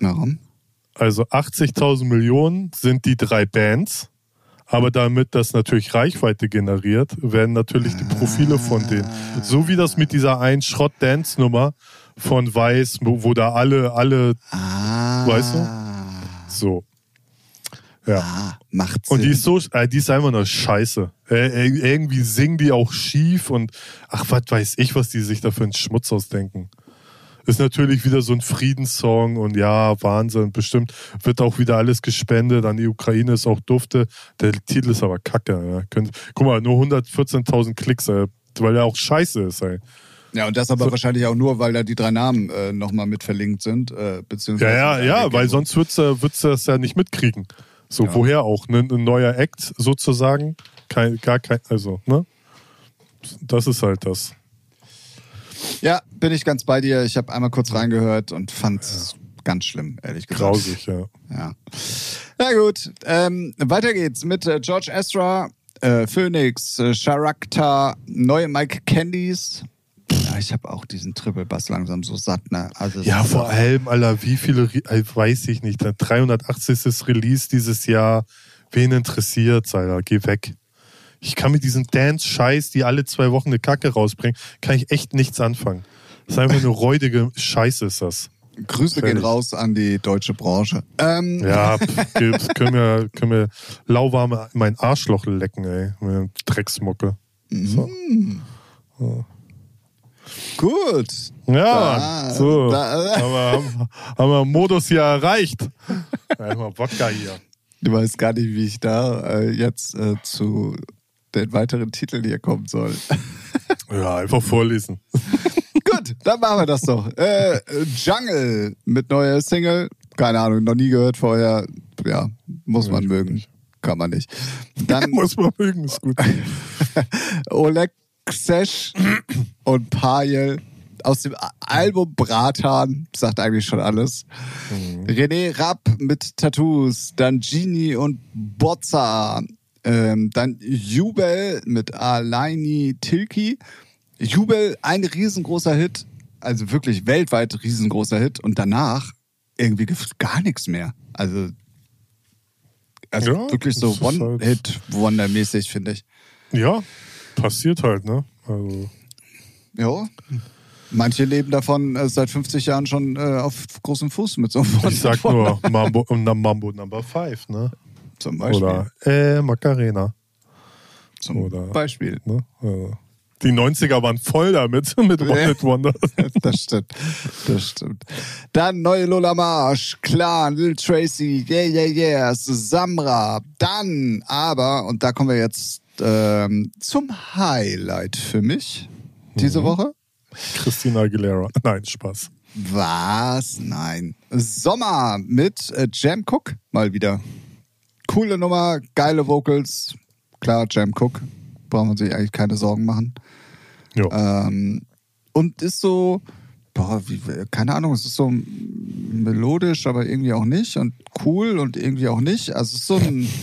Warum? Also 80.000 Millionen sind die drei Bands. Aber damit das natürlich Reichweite generiert, werden natürlich die Profile von denen. So wie das mit dieser einen Schrott-Dance-Nummer von Weiß, wo da alle, alle Ah. Weißt du? so. Ja. Ah, macht Sinn. Und die ist so, äh, die ist einfach nur scheiße. Äh, äh, irgendwie singen die auch schief und ach, was weiß ich, was die sich da für einen Schmutz ausdenken. Ist natürlich wieder so ein Friedenssong und ja, Wahnsinn. Bestimmt wird auch wieder alles gespendet an die Ukraine, ist auch dufte. Der Titel ist aber kacke. Ja. Guck mal, nur 114.000 Klicks, äh, weil er auch scheiße ist. Ey. ja, und das aber wahrscheinlich auch nur, weil da die drei Namen äh, nochmal mit verlinkt sind. Äh, beziehungsweise Ja, ja, ja, weil sonst würdest du, würdest du das ja nicht mitkriegen. So, Ja. woher auch? Ne? Ein neuer Act sozusagen. Kein, gar kein, also, ne? Das ist halt das. Ja, bin ich ganz bei dir. Ich habe einmal kurz reingehört und fand es ganz schlimm, ehrlich gesagt. Grausig, ja. Ja. Na gut, ähm, weiter geht's mit äh, George Ezra, äh, Phoenix, äh, Sharakta, neue Mike Candies. Ja, ich habe auch diesen Triple Bass langsam so satt, ne? Also Ja, vor allem, Alter, wie viele, äh, weiß ich nicht, der 380. Release dieses Jahr. Wen interessiert, Alter? Geh weg. Ich kann mit diesem Dance-Scheiß, die alle zwei Wochen eine Kacke rausbringen, kann ich echt nichts anfangen. Das ist einfach eine räudige Scheiße, ist das. Grüße gehen Fertig. raus an die deutsche Branche. Ähm, Ja, pff, können wir, können wir lauwarm mein Arschloch lecken, ey. Mit der Drecksmucke. So. Gut. Ja, Da- so. da- haben, wir, haben, wir Modus hier erreicht. Einmal Wodka hier. Ich weiß gar nicht, wie ich da äh, jetzt äh, zu den weiteren Titeln hier kommen soll. Ja, einfach vorlesen. Gut, dann machen wir das doch. Äh, Jungle mit neuer Single. Keine Ahnung, noch nie gehört vorher. Ja, muss man mögen. Kann man nicht. Dann Muss man mögen, ist gut. Oleg Ksesh und Payel aus dem Album Bratan. Sagt eigentlich schon alles. René Rapp mit Tattoos. Dann Genie und Bozza. Ähm, dann Jubel mit Alaini Tilki. Jubel, ein riesengroßer Hit. Also wirklich weltweit riesengroßer Hit. Und danach irgendwie gar nichts mehr. Also, also Ja, wirklich so halt- One-Hit-Wonder-mäßig, finde ich. Ja, passiert halt, ne? Also, Ja. Manche leben davon äh, seit 50 Jahren schon äh, auf großem Fuß mit so einem ich sag nur Mambo, Mambo Number 5, ne? Zum Beispiel. Oder äh, Macarena. zum oder- Beispiel. Ne? Die 90er waren voll damit, mit. Hit Wonder. Das stimmt. Das stimmt. Dann neue Lola Marsch, Clan, Lil Tracy, Yeah, Yeah, Yeah, Samra. Dann aber, und da kommen wir jetzt ähm, zum Highlight für mich diese Woche. Christina Aguilera. Nein, Spaß. Was? Nein. Sommer mit äh, Jam Cook mal wieder. Coole Nummer, geile Vocals. Klar, Jam Cook. Braucht man sich eigentlich keine Sorgen machen. Ja. Ähm, und ist so, boah, wie, keine Ahnung, es ist so melodisch, aber irgendwie auch nicht. Und cool und irgendwie auch nicht. Also es ist so ein.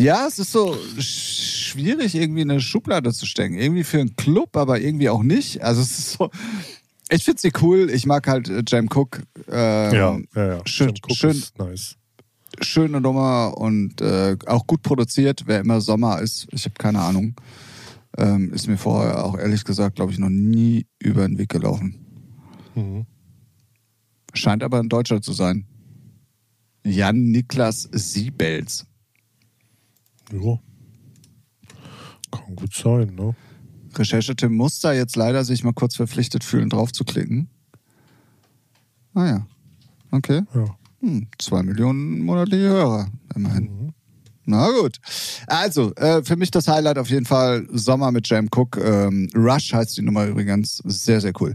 Ja, es ist so sch- schwierig, irgendwie in eine Schublade zu stecken. Irgendwie für einen Club, aber irgendwie auch nicht. Also es ist so. Ich finde sie cool. Ich mag halt äh, Jam Cook. Ähm, ja, ja, ja. schön- Jim Cook schön- ist nice. Schöne Nummer und äh, auch gut produziert. Wer immer Sommer ist, ich habe keine Ahnung. Ähm, ist mir vorher auch ehrlich gesagt, glaube ich, noch nie über den Weg gelaufen. Mhm. Scheint aber ein Deutscher zu sein. Jan Niklas Siebels. Ja. Kann gut sein, ne? Recherche-Tim muss da jetzt leider sich mal kurz verpflichtet fühlen, drauf zu klicken. Ah ja. Okay. Ja. Hm, zwei Millionen monatliche Hörer, immerhin. Na gut. Also, äh, für mich das Highlight auf jeden Fall Sommer mit Jam Cook. Ähm, Rush heißt die Nummer übrigens. Sehr, sehr cool.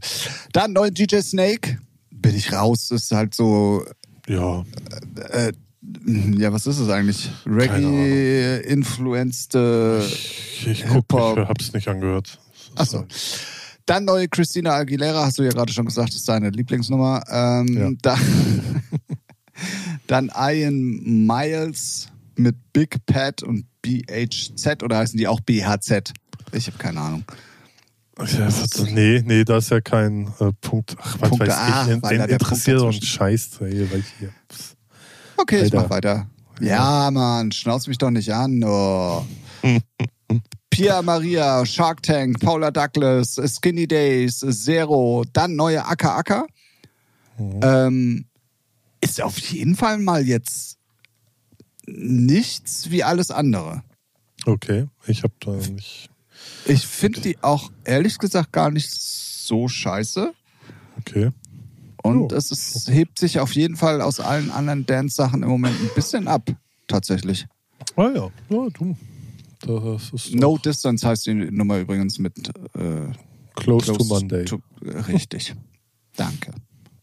Dann neu DJ Snake. Bin ich raus. Ist halt so. Ja. Äh, ja, was ist es eigentlich? Reggae-influenced. Ich, ich guck, ich hab's nicht angehört. Achso. Dann neue Christina Aguilera, hast du ja gerade schon gesagt, ist deine Lieblingsnummer. Ähm, ja. dann, dann Ian Miles mit Big Pat und BHZ oder heißen die auch BHZ? Ich habe keine Ahnung. Ja, nee, nee, da ist ja kein äh, Punkt. Ach, was Punkte weiß A, ich. Den, den interessiert und Scheiß. Ey, weil hier, okay, Alter. ich mach weiter. Ja, Mann, schnauz mich doch nicht an. Oh. Pia Maria, Shark Tank, Paula Douglas, Skinny Days, Zero, dann neue Acker Acker. Mhm. Ähm, ist auf jeden Fall mal jetzt nichts wie alles andere. Okay, ich habe da nicht. Ich finde die auch ehrlich gesagt gar nicht so scheiße. Okay. Und oh. es ist, hebt sich auf jeden Fall aus allen anderen Dance-Sachen im Moment ein bisschen ab, tatsächlich. Ah ja, ja, du. No Distance heißt die Nummer übrigens mit äh, Close, Close, to Monday. To, richtig. Danke.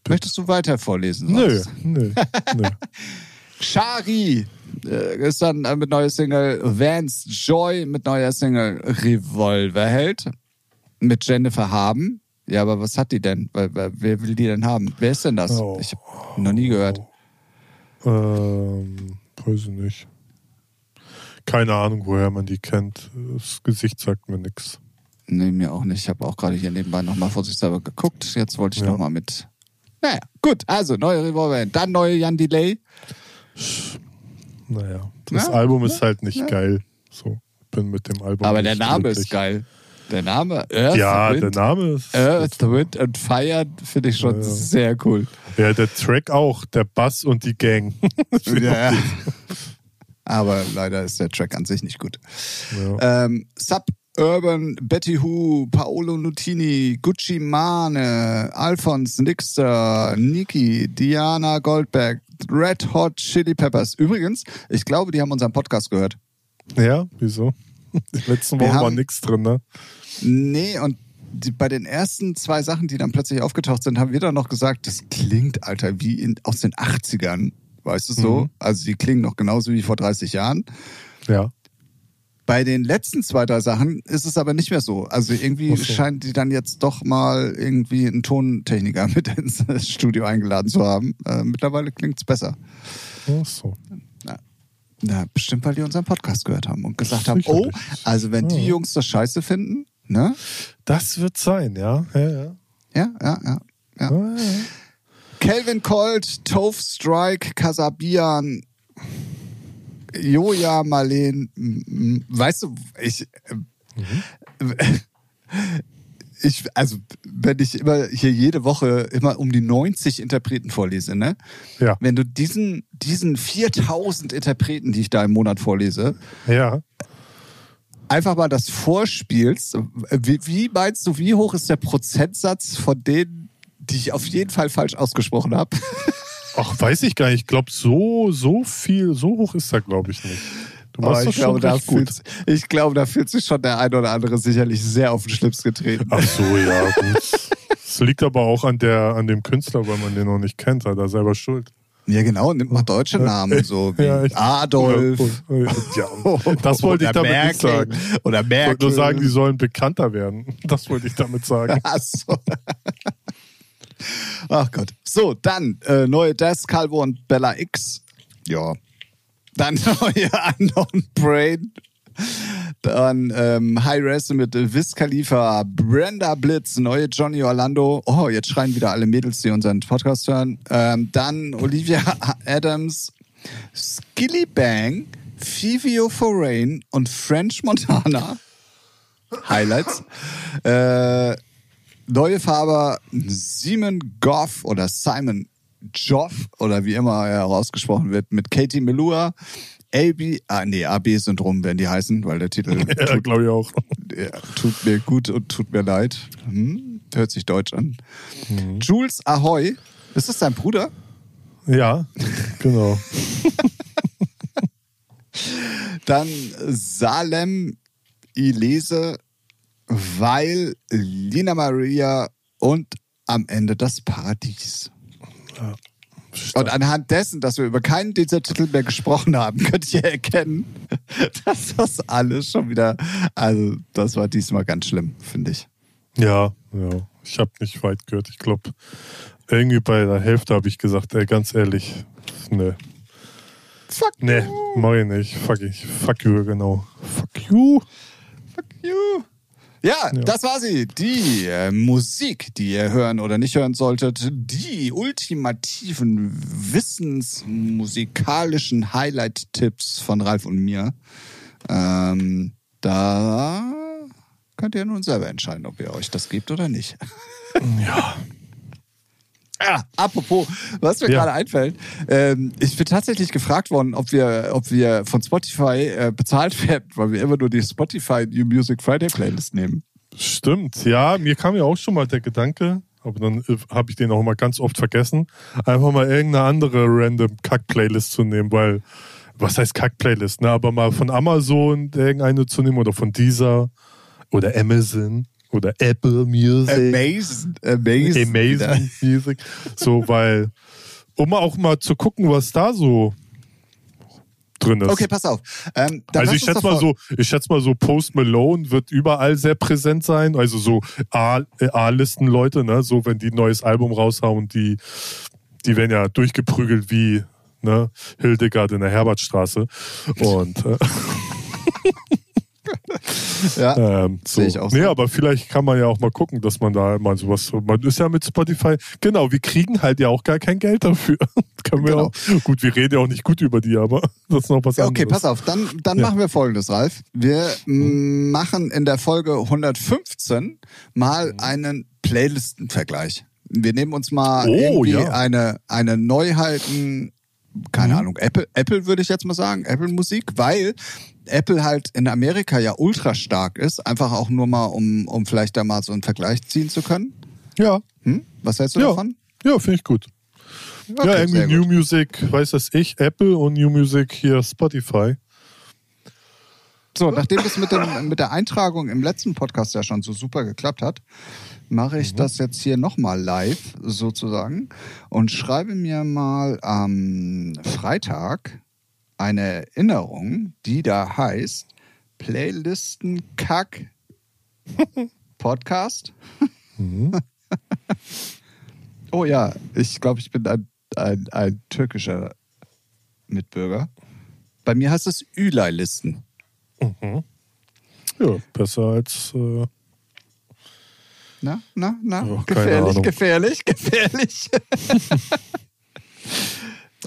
Möchtest du weiter vorlesen? Nö, nö, nö. Shari äh, ist dann mit neuer Single Vance Joy mit neuer Single Revolverheld mit Jennifer Haben. Ja, aber was hat die denn? Wer, wer will die denn haben? Wer ist denn das? Oh. Ich habe noch nie gehört. Ähm, weiß ich nicht. Keine Ahnung, woher man die kennt. Das Gesicht sagt mir nichts. Nee, mir auch nicht. Ich habe auch gerade hier nebenbei nochmal vor sich selber geguckt. Jetzt wollte ich ja. nochmal mit. Naja, gut. Also, neue Revolver. Dann neue Jan Delay. Naja, das ja, Album ist halt nicht ja. geil. So, bin mit dem Album. Aber der Name glücklich. ist geil. Der Name Earth, ja, Wind, der Name ist Earth, Wind and Fire finde ich schon ja, sehr cool. Ja, der Track auch, der Bass und die Gang. ja. Aber leider ist der Track an sich nicht gut. Ja. Ähm, Suburban, Betty Who, Paolo Nutini, Gucci Mane, Alphonse Nixter, Niki, Diana Goldberg, Red Hot Chili Peppers. Übrigens, ich glaube, die haben unseren Podcast gehört. Ja, wieso? Die letzten Wochen war nichts drin, ne? Nee, und die, bei den ersten zwei Sachen, die dann plötzlich aufgetaucht sind, haben wir dann noch gesagt, das klingt, Alter, wie in, aus den 80ern. Weißt du so? Mhm. Also die klingen noch genauso wie vor 30 Jahren. Ja. Bei den letzten zwei, drei Sachen ist es aber nicht mehr so. Also irgendwie okay. scheint die dann jetzt doch mal irgendwie einen Tontechniker mit ins Studio eingeladen zu haben. Äh, mittlerweile klingt es besser. Ach so. Na, na, bestimmt, weil die unseren Podcast gehört haben und gesagt haben, oh, also wenn die Jungs das scheiße finden, ne? Das wird sein, ja. Ja, ja. Ja, ja, ja. ja. Ja. Calvin Colt, Tove Strike, Kasabian, Joja, Marleen, weißt du, ich, mhm. ich, also, wenn ich immer hier jede Woche immer um die 90 Interpreten vorlese, ne? Ja. Wenn du diesen, diesen 4000 Interpreten, die ich da im Monat vorlese, ja. einfach mal das vorspielst, wie, wie meinst du, wie hoch ist der Prozentsatz von denen, die ich auf jeden Fall falsch ausgesprochen habe. Ach, weiß ich gar nicht. Ich glaube, so, so viel, so hoch ist er, glaube ich, nicht. Du machst das schon glaube, gut. ich glaube, da fühlt sich schon der ein oder andere sicherlich sehr auf den Schlips getreten. Ach so, ja, gut. Das liegt aber auch an, der, an dem Künstler, weil man den noch nicht kennt. Hat er selber schuld. Ja, genau, nimmt mal deutsche Namen, so wie ja, Adolf. Ja, das wollte ich damit Merkel. nicht sagen. Oder Merkel. Ich wollte nur sagen, die sollen bekannter werden. Das wollte ich damit sagen. Ach so. Ach Gott. So, dann äh, neue Death, Calvo und Bella X. Ja. Dann neue Unknown Brain. Dann ähm, High Res mit Wiz Khalifa, Brenda Blitz, neue Johnny Orlando. Oh, jetzt schreien wieder alle Mädels, die unseren Podcast hören. Ähm, dann Olivia Adams, Skilly Bang, Fivio Forain und French Montana. Highlights. äh, neue Farbe Simon Goff oder Simon Joff oder wie immer er ausgesprochen wird mit Katie Melua. AB, ah nee, AB-Syndrom werden die heißen, weil der Titel. ja, glaube ich auch. Tut mir gut und tut mir leid. Hm, hört sich deutsch an. Mhm. Jules Ahoy, ist das dein Bruder? Ja, genau. Dann Salem Ilese, weil Lina Maria und am Ende das Paradies. Ja. Und anhand dessen, dass wir über keinen dieser Titel mehr gesprochen haben, könnt ihr erkennen, dass das alles schon wieder, also das war diesmal ganz schlimm, finde ich. Ja, ja. Ich habe nicht weit gehört. Ich glaube, irgendwie bei der Hälfte habe ich gesagt, ey, ganz ehrlich, ne. Fuck Ne, you. mach ich nicht. Fuck ich. Fuck you, genau. Fuck you. Fuck you. Ja, Ja. das war sie. Die äh, Musik, die ihr hören oder nicht hören solltet. Die ultimativen wissensmusikalischen Highlight-Tipps von Ralf und mir. Ähm, da könnt ihr nun selber entscheiden, ob ihr euch das gebt oder nicht. Ja. Ah, apropos, was mir Ja. gerade einfällt, ähm, ich bin tatsächlich gefragt worden, ob wir, ob wir von Spotify äh, bezahlt werden, weil wir immer nur die Spotify New Music Friday Playlist nehmen. Stimmt, ja, mir kam ja auch schon mal der Gedanke, aber dann äh, habe ich den auch mal ganz oft vergessen, einfach mal irgendeine andere random Kack-Playlist zu nehmen, weil, was heißt Kack-Playlist, ne? Aber mal von Amazon irgendeine zu nehmen oder von dieser oder Amazon oder Apple Music. Amazing, amazing. Amazing Music. So, weil, um auch mal zu gucken, was da so drin ist. Okay, pass auf. Ähm, Also ich schätze mal so, ich schätze mal so, Post Malone wird überall sehr präsent sein. Also so A-Listen-Leute, ne? So wenn die ein neues Album raushauen, die, die werden ja durchgeprügelt wie ne, Hildegard in der Herbertstraße. Und äh, Ja. ähm, so. Sehe ich auch so. Nee, aber vielleicht kann man ja auch mal gucken, dass man da mal sowas. Man ist ja mit Spotify. Genau, wir kriegen halt ja auch gar kein Geld dafür. Können wir Genau. auch. Gut, wir reden ja auch nicht gut über die, aber das ist noch was Ja, anderes. Okay, pass auf, dann, dann Ja. machen wir folgendes, Ralf. Wir mm, machen in der Folge 115 Mhm. mal einen Playlistenvergleich. Wir nehmen uns mal Oh, irgendwie ja. eine, eine Neuheiten, keine Mhm. Ahnung, Apple, Apple würde ich jetzt mal sagen, Apple Musik, weil Apple halt in Amerika ja ultra stark ist, einfach auch nur mal, um, um vielleicht da mal so einen Vergleich ziehen zu können. Ja, Hm? Was hältst du Ja. davon? ja, finde ich gut. Okay, ja, irgendwie New gut. Music, weiß das ich, Apple und New Music hier Spotify. So, nachdem das mit, dem, mit der Eintragung im letzten Podcast ja schon so super geklappt hat, mache Mhm. ich das jetzt hier nochmal live sozusagen und schreibe mir mal am Freitag eine Erinnerung, die da heißt Playlisten Kack Podcast. Mhm. oh ja, ich glaube, ich bin ein, ein, ein türkischer Mitbürger. Bei mir heißt es Ülay-Listen. Mhm. Ja, besser als. Äh, Na, na, na, Oh, gefährlich, gefährlich, gefährlich.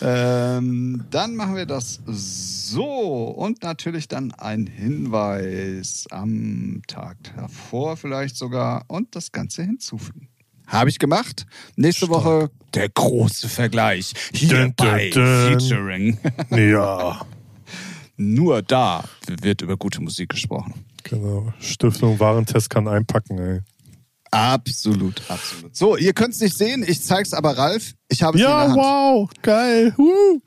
ähm, dann machen wir das so und natürlich dann ein Hinweis am Tag davor vielleicht sogar und das Ganze hinzufügen. Habe ich gemacht. Nächste Stark. Woche der große Vergleich. Hier Dun, dun, bei dun. Featuring. ja, Nur da wird über gute Musik gesprochen. genau. Stiftung Warentest kann einpacken, ey. Absolut, absolut. So, ihr könnt es nicht sehen, ich zeig's aber Ralf. Ich habe es in der Ja, wow, geil. Woo.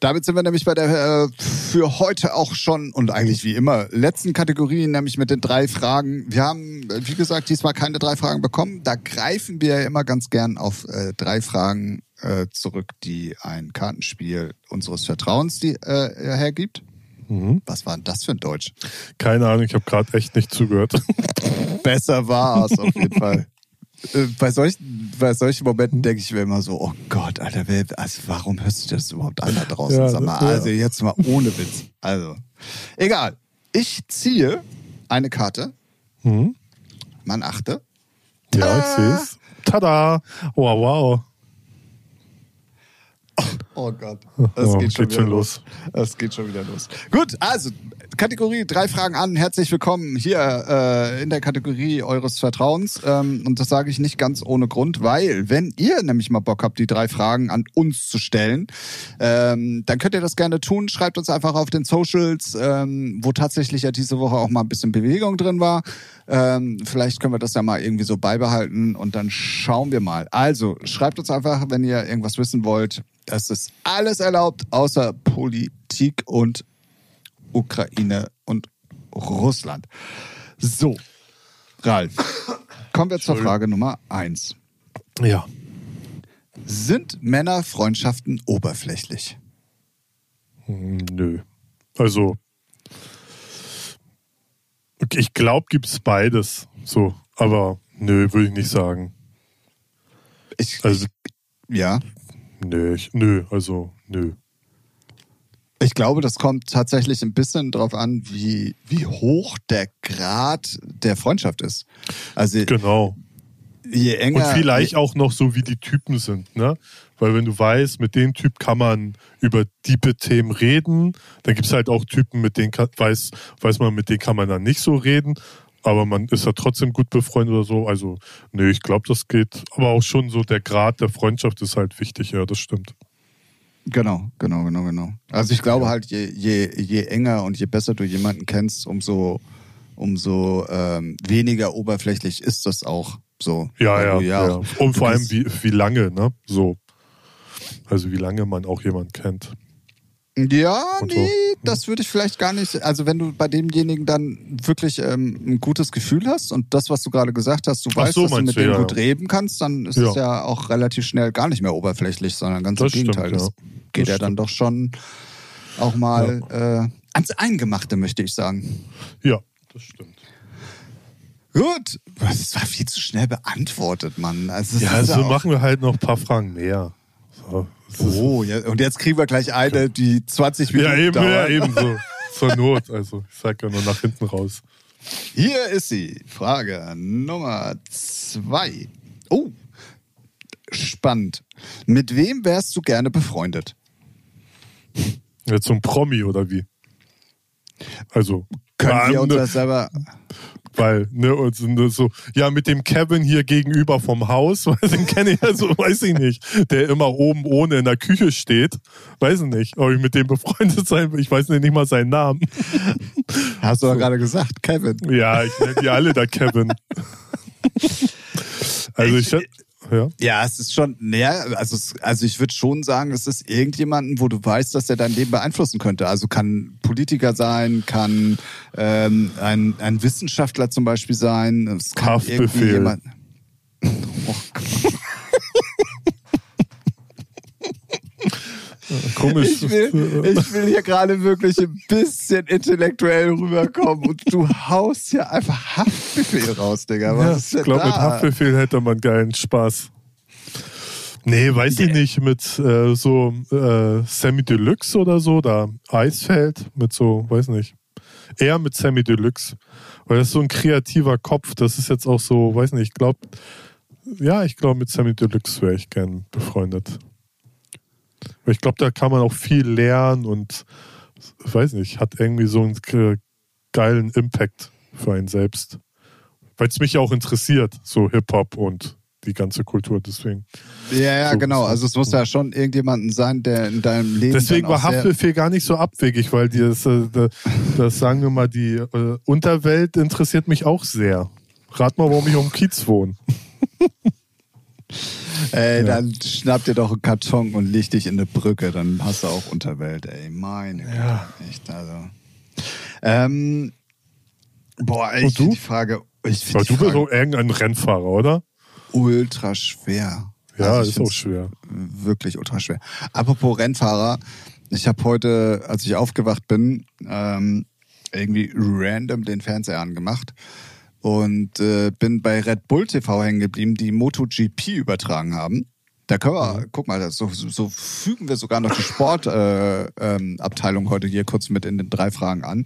Damit sind wir nämlich bei der äh, für heute auch schon und eigentlich wie immer letzten Kategorie, nämlich mit den drei Fragen. Wir haben, wie gesagt, diesmal keine drei Fragen bekommen. Da greifen wir ja immer ganz gern auf äh, drei Fragen äh, zurück, die ein Kartenspiel unseres Vertrauens die, äh, hergibt. Mhm. Was war denn das für ein Deutsch? Keine Ahnung, ich habe gerade echt nicht zugehört. Besser war es auf jeden Fall. Äh, Bei solchen, bei solchen Momenten denke ich mir immer so, oh Gott, Alter, wer, also warum hörst du das überhaupt an da draußen? Ja, Sag mal, also jetzt mal ohne Witz. Also, egal. Ich ziehe eine Karte. Mhm. Man achte. Ja, ich sehe es. Tada! Wow, wow. Oh Gott, das Oh, geht schon geht schon los. Das geht schon wieder los. Gut, also Kategorie drei Fragen an. Herzlich willkommen hier äh, in der Kategorie eures Vertrauens. Ähm, und das sage ich nicht ganz ohne Grund, weil wenn ihr nämlich mal Bock habt, die drei Fragen an uns zu stellen, ähm, dann könnt ihr das gerne tun. Schreibt uns einfach auf den Socials, ähm, wo tatsächlich ja diese Woche auch mal ein bisschen Bewegung drin war. Ähm, vielleicht können wir das ja mal irgendwie so beibehalten und dann schauen wir mal. Also schreibt uns einfach, wenn ihr irgendwas wissen wollt. Es ist alles erlaubt, außer Politik und Ukraine und Russland. So, Ralf, kommen wir zur Frage Nummer eins. Ja. Sind Männerfreundschaften oberflächlich? Nö. Also, ich glaube, gibt es beides. So, aber nö, würde ich nicht sagen. Ich, Also, ja, nö, ich, nö, also, nö. Ich glaube, das kommt tatsächlich ein bisschen drauf an, wie, wie hoch der Grad der Freundschaft ist. Also Genau. je enger. Und vielleicht auch noch so, wie die Typen sind, ne? Weil wenn du weißt, mit dem Typ kann man über diepe Themen reden, dann gibt es halt auch Typen, mit denen kann, weiß, weiß man, mit denen kann man dann nicht so reden, aber man ist ja trotzdem gut befreundet oder so. Also, nee, ich glaube, das geht. Aber auch schon so der Grad der Freundschaft ist halt wichtig, ja, das stimmt. Genau, genau, genau, genau. Also ich glaube halt, je, je, je enger und je besser du jemanden kennst, umso, umso ähm, weniger oberflächlich ist das auch so. Ja, ja, du ja. auch- Und vor allem, wie, wie lange, ne? So. Also, wie lange man auch jemanden kennt. Ja, so. nee, das würde ich vielleicht gar nicht. Also wenn du bei demjenigen dann wirklich ähm, ein gutes Gefühl hast und das, was du gerade gesagt hast, du Ach weißt, so, dass du mit du, dem ja, gut reden kannst, dann ist Ja. es ja auch relativ schnell gar nicht mehr oberflächlich, sondern ganz Das im Gegenteil. stimmt, das ja. geht Das ja dann doch schon auch mal äh, ans Eingemachte, möchte ich sagen. Ja, das stimmt. Gut, das war viel zu schnell beantwortet, Mann. Also Ja, also machen wir halt noch ein paar Fragen mehr. Ist- Oh, ja, und jetzt kriegen wir gleich eine, die 20 Minuten Ja, eben, ja, dauert. eben so. Zur Not. Also, ich sag ja nur nach hinten raus. Hier ist sie. Frage Nummer zwei. Oh, spannend. Mit wem wärst du gerne befreundet? So ein Promi oder wie? Also, Können wir ja, uns das selber. Weil, ne, und so- ne, so, ja, mit dem Kevin hier gegenüber vom Haus, den kenne ich ja so, weiß ich nicht, der immer oben ohne in der Küche steht. Weiß ich nicht, ob ich mit dem befreundet sein will. Ich weiß nicht mal seinen Namen. Hast du doch gerade gesagt, Kevin. Ja, ich nenne die alle da Kevin. Also, ich, ja. Ja, es ist schon, naja, also, also ich würde schon sagen, es ist irgendjemanden, wo du weißt, dass er dein Leben beeinflussen könnte. Also kann Politiker sein, kann ähm, ein, ein Wissenschaftler zum Beispiel sein. Es kann Haftbefehl. irgendwie jemand. Oh Gott. Komisch. Ich will, ich will hier gerade wirklich ein bisschen intellektuell rüberkommen und du haust hier einfach Haftbefehl raus, Digga. Was Ja, ist denn ich glaube, mit? Haftbefehl hätte man geilen Spaß. Nee, weiß ich nicht, mit äh, so äh, Sammy Deluxe oder so, da Eisfeld, mit so, weiß nicht. Eher mit Sammy Deluxe. Weil das ist so ein kreativer Kopf, das ist jetzt auch so, weiß nicht, ich glaube, ja, ich glaube, mit Sammy Deluxe wäre ich gern befreundet. Weil ich glaube, da kann man auch viel lernen und, ich weiß nicht, hat irgendwie so einen geilen Impact für einen selbst weil es mich ja auch interessiert, so Hip-Hop und die ganze Kultur. Deswegen, Ja, ja, So, genau. so. Also es muss ja schon irgendjemanden sein, der in deinem Leben. deswegen war Haftbefehl gar nicht so abwegig, weil die, das, äh, das, das sagen wir mal, die äh, Unterwelt interessiert mich auch sehr. Rat mal, warum ich um Kiez wohne. Ey, dann schnapp dir doch einen Karton und leg dich in eine Brücke, dann hast du auch Unterwelt, ey. Meine Ja. Güte, echt, also. Ähm, boah, ich finde die Frage, ich Aber du bist Frage auch irgendein Rennfahrer, oder? ultra schwer. Ja, Also ist auch schwer. Wirklich ultra schwer. Apropos Rennfahrer, ich habe heute, als ich aufgewacht bin, ähm, irgendwie random den Fernseher angemacht und äh, bin bei Red Bull TV hängen geblieben, die MotoGP übertragen haben. Da können wir, guck mal, so, so fügen wir sogar noch die Sportabteilung äh, ähm, heute hier kurz mit in den drei Fragen an.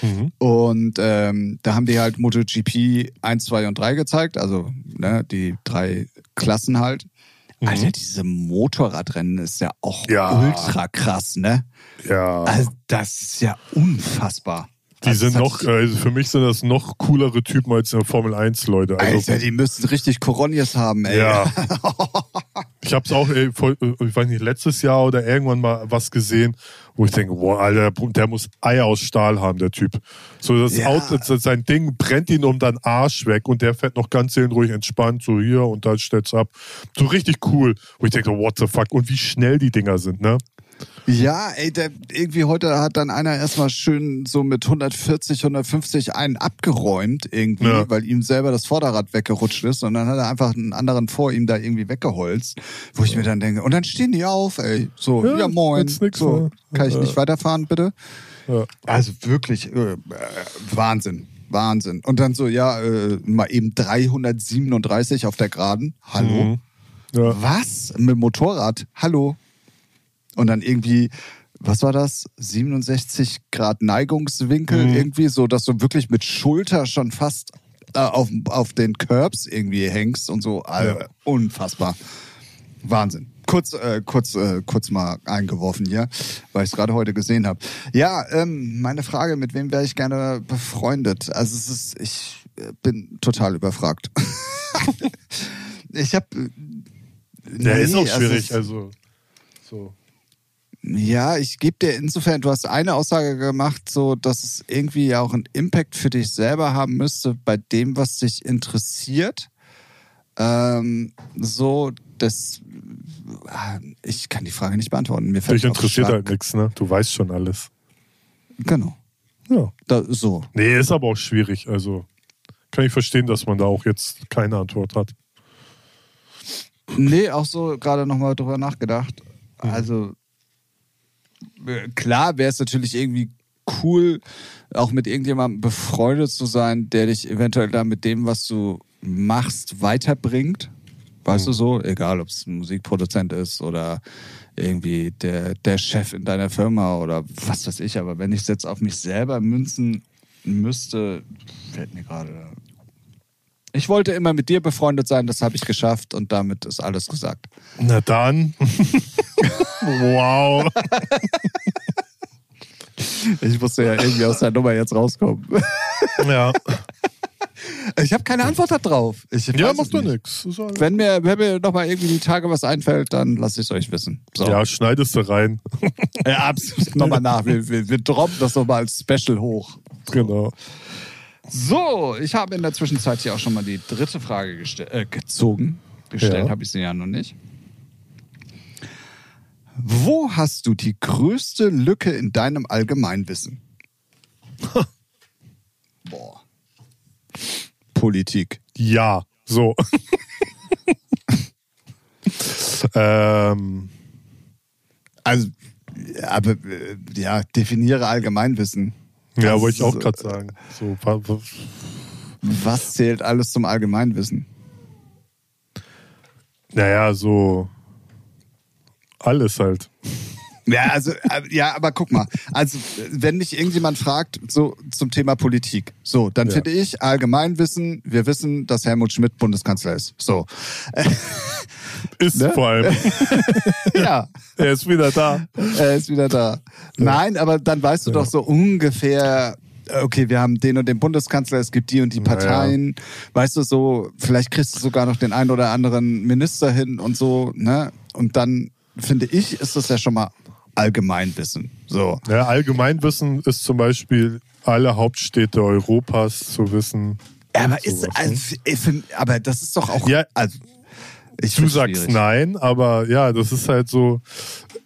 Mhm. Und ähm, da haben die halt MotoGP 1, 2 und 3 gezeigt, also ne, die drei Klassen halt. Mhm. Alter, diese Motorradrennen ist ja auch Ja. ultra krass, ne? Ja. Also das ist ja unfassbar. Die Also, sind das noch, also für mich sind das noch coolere Typen als in der Formel 1, Leute. Also, Alter, die müssen richtig Koronius haben, ey. Ja. Ich habe es auch, ey, voll, äh, ich weiß nicht, letztes Jahr oder irgendwann mal was gesehen, wo ich denke, boah, Alter, der muss Eier aus Stahl haben, der Typ. So das Ja. Auto, das- sein Ding brennt ihn um den Arsch weg und der fährt noch ganz seelenruhig entspannt, so hier und dann stellt's ab. So richtig cool. Wo ich denke, what the fuck? Und wie schnell die Dinger sind, ne? Ja, ey, der, irgendwie heute hat dann einer erstmal schön so mit 140, 150 einen abgeräumt irgendwie, Ja. weil ihm selber das Vorderrad weggerutscht ist und dann hat er einfach einen anderen vor ihm da irgendwie weggeholzt, wo ich mir dann denke, und dann stehen die auf, ey, so, ja, Ja, moin, so, mehr. kann ich nicht weiterfahren, bitte? Ja. Also wirklich, äh, Wahnsinn. Wahnsinn. Und dann so, ja, äh, mal eben 337 auf der Geraden. Hallo? Mhm. Ja. Was? Mit dem Motorrad? Hallo? Und dann irgendwie, was war das? 67 Grad Neigungswinkel Mhm. irgendwie, so dass du wirklich mit Schulter schon fast äh, auf, auf den Curbs irgendwie hängst und so. Also, Ja. Unfassbar. Wahnsinn. Kurz, äh, kurz, äh, kurz mal eingeworfen hier, weil ich es gerade heute gesehen habe. Ja, ähm, meine Frage, mit wem wäre ich gerne befreundet? Also es ist, ich äh, bin total überfragt. ich habe Der ist auch schwierig, also so. Ja, ich gebe dir insofern, du hast eine Aussage gemacht, so dass es irgendwie ja auch einen Impact für dich selber haben müsste bei dem, was dich interessiert. Ähm, so, das ah, ich kann die Frage nicht beantworten. Mir fällt Dich interessiert halt nichts, ne? Du weißt schon alles. Genau. Ja. Da, so. Nee, ist aber auch schwierig. Also kann ich verstehen, dass man da auch jetzt keine Antwort hat. Nee, auch so gerade nochmal drüber nachgedacht. Also äh, klar wäre es natürlich irgendwie cool, auch mit irgendjemandem befreundet zu sein, der dich eventuell da mit dem, was du machst, weiterbringt. Weißt du so? Egal, ob es ein Musikproduzent ist oder irgendwie der, der Chef in deiner Firma oder was weiß ich. Aber wenn ich es jetzt auf mich selber münzen müsste, fällt mir gerade. Ich wollte immer mit dir befreundet sein, das habe ich geschafft und damit ist alles gesagt. Na dann. wow. Ich musste ja irgendwie aus der Nummer jetzt rauskommen. Ja, Ich habe keine Antwort darauf. Ich ja doch nicht. nichts. Wenn mir, wenn mir nochmal irgendwie die Tage was einfällt, dann lasse ich es euch wissen. So. Ja, schneidest du rein. ja absolut. nochmal nach. Wir, wir, wir droppen das nochmal als Special hoch. Genau. So, ich habe in der Zwischenzeit hier auch schon mal die dritte Frage geste- äh, gezogen. Gestellt Ja. habe ich sie ja noch nicht. Wo hast du die größte Lücke in deinem Allgemeinwissen? Boah. Politik. Ja, so. ähm, Also, aber äh, ja, definiere Allgemeinwissen. Ja, wollte ich auch gerade sagen. So, wa- wa- Was zählt alles zum Allgemeinwissen? naja, so alles halt. Ja, also, äh, ja, aber guck mal. Also, wenn mich irgendjemand fragt, so zum Thema Politik, so, dann Ja. finde ich Allgemeinwissen, wir wissen, dass Helmut Schmidt Bundeskanzler ist. So. Ist Ne? vor allem. ja, er ist wieder da. er ist wieder da. Nein, aber dann weißt du doch so ungefähr, okay, wir haben den und den Bundeskanzler, es gibt die und die Parteien. Weißt du so, vielleicht kriegst du sogar noch den einen oder anderen Minister hin und so, ne? Und dann finde ich, ist das ja schon mal Allgemeinwissen. So. Ja, Allgemeinwissen ist zum Beispiel alle Hauptstädte Europas zu wissen. Ja, aber ist, ne? also, find, aber das ist doch auch, Ja. also, ich Du sagst schwierig. nein, aber ja, das ist halt so,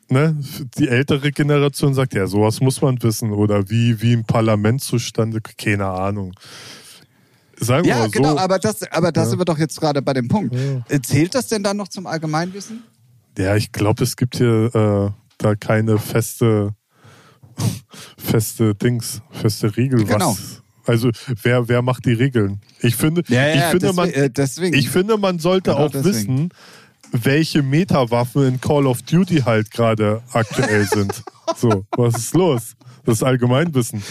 ne, die ältere Generation sagt, ja, sowas muss man wissen. Oder wie, wie ein Parlament zustande, keine Ahnung. Sagen wir Ja, mal so. genau, aber das, aber da Ja. sind wir doch jetzt gerade bei dem Punkt. Ja. Äh, Zählt das denn dann noch zum Allgemeinwissen? Ja, ich glaube, es gibt hier äh, da keine feste, feste Dings, feste Regel. Genau. Was, also wer, wer macht die Regeln? Ich finde, ich finde deswegen, man, äh, deswegen. ich finde, man sollte Genau auch deswegen. wissen, welche Metawaffen in Call of Duty halt gerade aktuell sind. So, was ist los? Das ist Allgemeinwissen.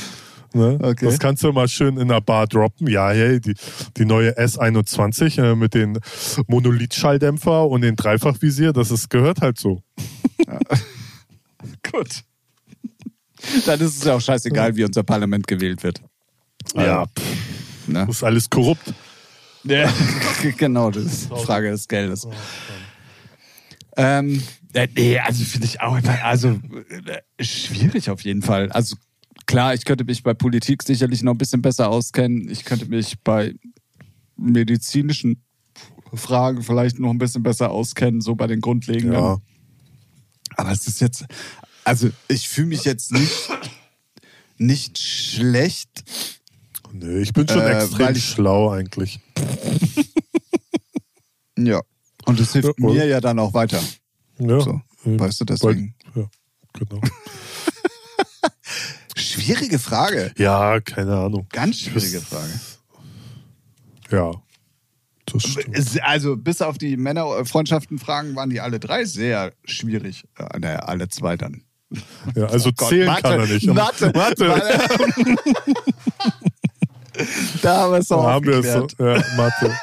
Ne? Okay. Das kannst du mal schön in der Bar droppen. Ja, hey, die, die neue S21 äh, mit den Monolith-Schalldämpfer und den Dreifachvisier, das ist, gehört halt so. Gut. Dann ist es ja auch scheißegal, wie unser Parlament gewählt wird. Ja, Ne? das ist alles korrupt. Ja. genau, das ist die Frage des Geldes. Ähm, äh, nee, also finde ich auch, also äh, schwierig auf jeden Fall. Also klar, ich könnte mich bei Politik sicherlich noch ein bisschen besser auskennen. Ich könnte mich bei medizinischen Fragen vielleicht noch ein bisschen besser auskennen, so bei den grundlegenden. Ja. Aber es ist jetzt, Also ich fühle mich jetzt nicht, nicht schlecht. Nö, ich bin schon Äh, extrem ich- schlau eigentlich. Ja. Und es hilft Ja, mir ja dann auch weiter. Ja, So, weißt du, deswegen. Weil, ja, genau. Schwierige Frage. Ja, keine Ahnung. Ganz schwierige Frage. Ja, Also bis auf die Männerfreundschaften-Fragen waren die alle drei sehr schwierig. Äh, naja, alle zwei dann. Ja, also Oh Gott, zählen Mathe, kann er nicht. Mathe, Mathe. da haben wir es auch haben es so. aufgeklärt. Ja, Mathe.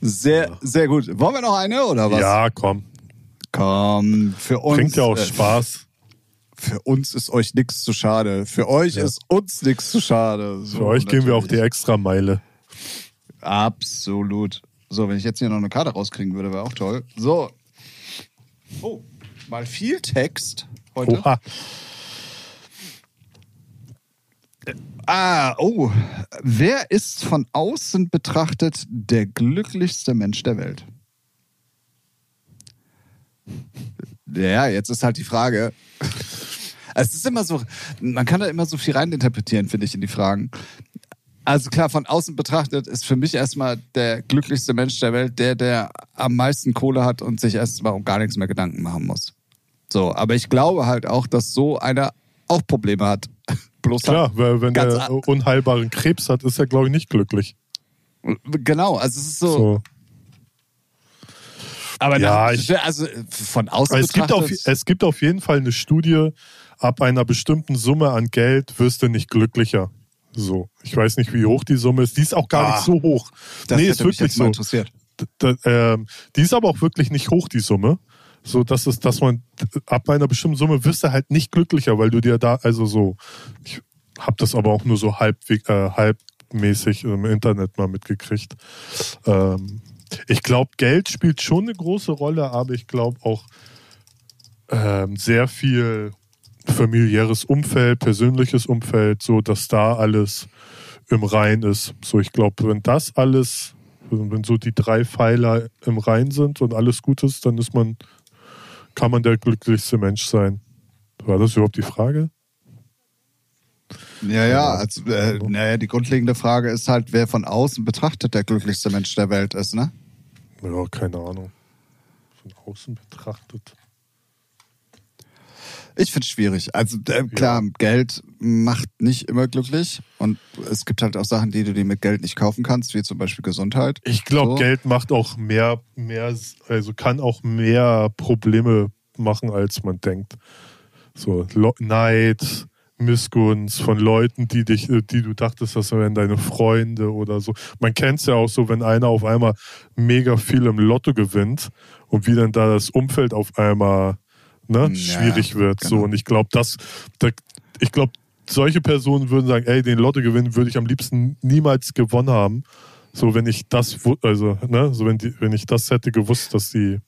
Sehr, sehr gut. Wollen wir noch eine oder was? Ja, komm. Komm, für uns. Bringt ja auch äh, Spaß. Für uns ist euch nichts zu schade. Für euch ist uns nichts zu schade. So, Für euch gehen wir auch die natürlich. extra Meile. Absolut. So, wenn ich jetzt hier noch eine Karte rauskriegen würde, wäre auch toll. So. Oh, mal viel Text heute. Oha. Ah, oh. Wer ist von außen betrachtet der glücklichste Mensch der Welt? Ja, jetzt ist halt die Frage. Es ist immer so, man kann da immer so viel reininterpretieren, finde ich, in die Fragen. Also klar, von außen betrachtet ist für mich erstmal der glücklichste Mensch der Welt der, der am meisten Kohle hat und sich erstmal um gar nichts mehr Gedanken machen muss. So, aber ich glaube halt auch, dass so einer auch Probleme hat. Bloß Klar, weil wenn an- unheilbaren Krebs hat, ist er, glaube ich, nicht glücklich. Halt, genau, also es ist so. So. Aber Ja, nach- ich- also von außen Es gibt, auf, betrachtet. es gibt auf jeden Fall eine Studie, ab einer bestimmten Summe an Geld wirst du nicht glücklicher. So, ich weiß nicht, wie hoch die Summe ist. Die ist auch gar Ah, nicht so hoch. das nee, ist wirklich so. interessiert. D- d- ähm, die ist aber auch wirklich nicht hoch, die Summe. So, dass es, dass man ab einer bestimmten Summe wirst du halt nicht glücklicher, weil du dir da, also so, ich habe das aber auch nur so halbweg, äh, halbmäßig im Internet mal mitgekriegt. Ähm, ich glaube, Geld spielt schon eine große Rolle, aber ich glaube auch ähm, sehr viel familiäres Umfeld, persönliches Umfeld, so dass da alles im Rein ist. So, ich glaube, wenn das alles, wenn so die drei Pfeiler im Rein sind und alles gut ist, dann ist man, kann man der glücklichste Mensch sein. War das überhaupt die Frage? Ja, ja, also, äh, naja, die grundlegende Frage ist halt, wer von außen betrachtet der glücklichste Mensch der Welt ist, ne? Ja, keine Ahnung. Von außen betrachtet. Ich finde es schwierig. Also äh, klar, Geld macht nicht immer glücklich und es gibt halt auch Sachen, die du dir mit Geld nicht kaufen kannst, wie zum Beispiel Gesundheit. Ich glaube, So. Geld macht auch mehr, mehr, also kann auch mehr Probleme machen, als man denkt. So Lo Neid, Missgunst von Leuten, die dich, äh, die du dachtest, das wären deine Freunde oder so. Man kennt es ja auch so, wenn einer auf einmal mega viel im Lotto gewinnt und wie dann da das Umfeld auf einmal ne, Ja, schwierig wird. So genau. und ich glaube, das, da, ich glaube, solche Personen würden sagen, ey, den Lottogewinn würde ich am liebsten niemals gewonnen haben. So, wenn ich das, also, ne, so wenn die, wenn ich das hätte gewusst, dass die,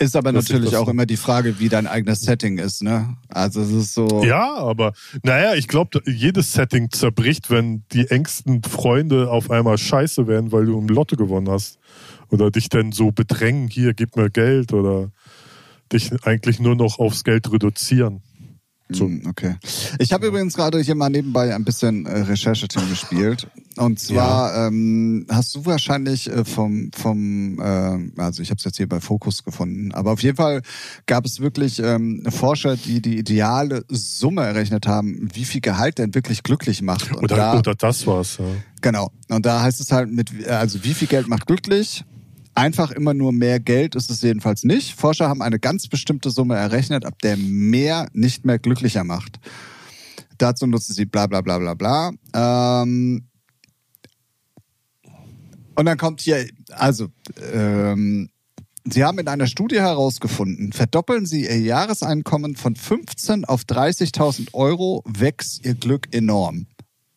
Ist aber natürlich auch so- immer die Frage, wie dein eigenes Setting ist, ne? Also es ist so. ja, aber, naja, ich glaube, jedes Setting zerbricht, wenn die engsten Freunde auf einmal scheiße werden, weil du im Lotto gewonnen hast. Oder dich dann so bedrängen, hier, gib mir Geld oder dich eigentlich nur noch aufs Geld reduzieren. So. Hm, Okay. Ich habe übrigens gerade hier mal nebenbei ein bisschen äh, Rechercheteam gespielt. Und zwar ähm, hast du wahrscheinlich äh, vom, vom äh, also ich habe es jetzt hier bei Focus gefunden, aber auf jeden Fall gab es wirklich ähm, Forscher, die die ideale Summe errechnet haben, wie viel Gehalt denn wirklich glücklich macht. Und Oder, da, oder das war's, ja. Genau. Und da heißt es halt mit, also wie viel Geld macht glücklich? Einfach immer nur mehr Geld ist es jedenfalls nicht. Forscher haben eine ganz bestimmte Summe errechnet, ab der mehr nicht mehr glücklicher macht. Dazu nutzen sie bla bla bla bla bla. Ähm, und dann kommt hier, also, ähm, Sie haben in einer Studie herausgefunden, verdoppeln Sie Ihr Jahreseinkommen von 15 auf 30.000 Euro, wächst Ihr Glück enorm.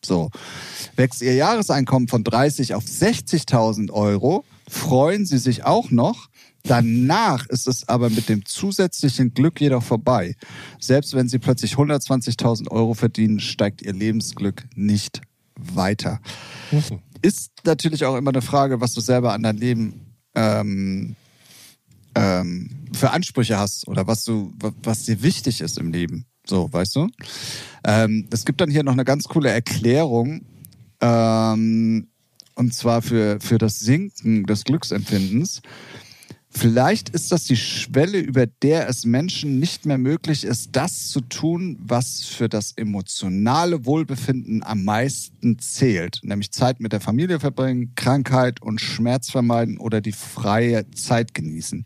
So. Wächst Ihr Jahreseinkommen von 30 auf 60.000 Euro, freuen Sie sich auch noch. Danach ist es aber mit dem zusätzlichen Glück jedoch vorbei. Selbst wenn Sie plötzlich 120.000 Euro verdienen, steigt Ihr Lebensglück nicht weiter. Ist natürlich auch immer eine Frage, was du selber an dein Leben ähm, ähm, für Ansprüche hast oder was du, was dir wichtig ist im Leben. So, weißt du? Ähm, es gibt dann hier noch eine ganz coole Erklärung, ähm, und zwar für, für das Sinken des Glücksempfindens. Vielleicht ist das die Schwelle, über der es Menschen nicht mehr möglich ist, das zu tun, was für das emotionale Wohlbefinden am meisten zählt, nämlich Zeit mit der Familie verbringen, Krankheit und Schmerz vermeiden oder die freie Zeit genießen.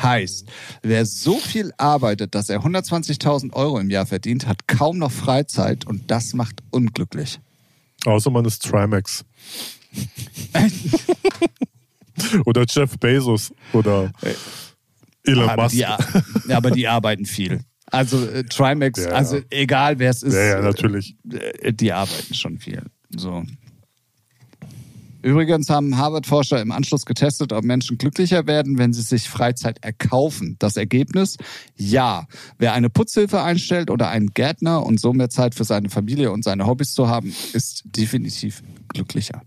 Heißt, wer so viel arbeitet, dass er 120.000 Euro im Jahr verdient, hat kaum noch Freizeit und das macht unglücklich. Außer man ist Trimax. oder Jeff Bezos oder Elon aber Musk. Die, aber die arbeiten viel. Also äh, Trimax, Ja, ja. also egal wer es ist, ja, ja, natürlich. äh, die arbeiten schon viel. So. Übrigens haben Harvard-Forscher im Anschluss getestet, ob Menschen glücklicher werden, wenn sie sich Freizeit erkaufen. Das Ergebnis? Ja. Wer eine Putzhilfe einstellt oder einen Gärtner und so mehr Zeit für seine Familie und seine Hobbys zu haben, ist definitiv glücklicher.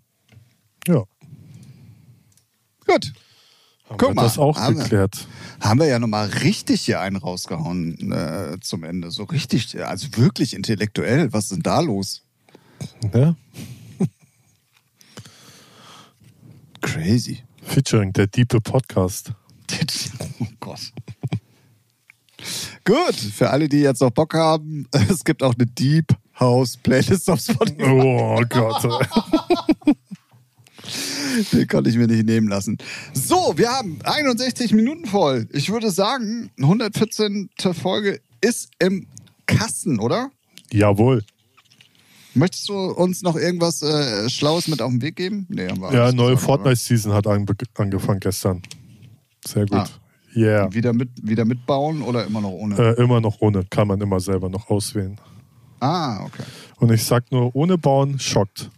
Ja. Gut. Haben Guck wir mal, das auch haben wir- geklärt. Haben wir ja nochmal richtig hier einen rausgehauen äh, zum Ende. So richtig, also wirklich intellektuell. Was ist denn da los? Ja? Crazy. Featuring der Diepe Podcast. Oh Gott. Gut, für alle, die jetzt noch Bock haben, es gibt auch eine Deep House Playlist auf Spotify. Oh Gott. Den konnte ich mir nicht nehmen lassen. So, wir haben 61 Minuten voll. Ich würde sagen, 114. Folge ist im Kasten, oder? Jawohl. Möchtest du uns noch irgendwas äh, Schlaues mit auf den Weg geben? Nee, haben wir Ja, neue? Fortnite-Season hat ange angefangen gestern. Sehr gut. Ah. Yeah. Wieder, mit, wieder mitbauen oder immer noch ohne? Äh, immer noch ohne. Kann man immer selber noch auswählen. Ah, okay. Und ich sag nur, ohne bauen schockt.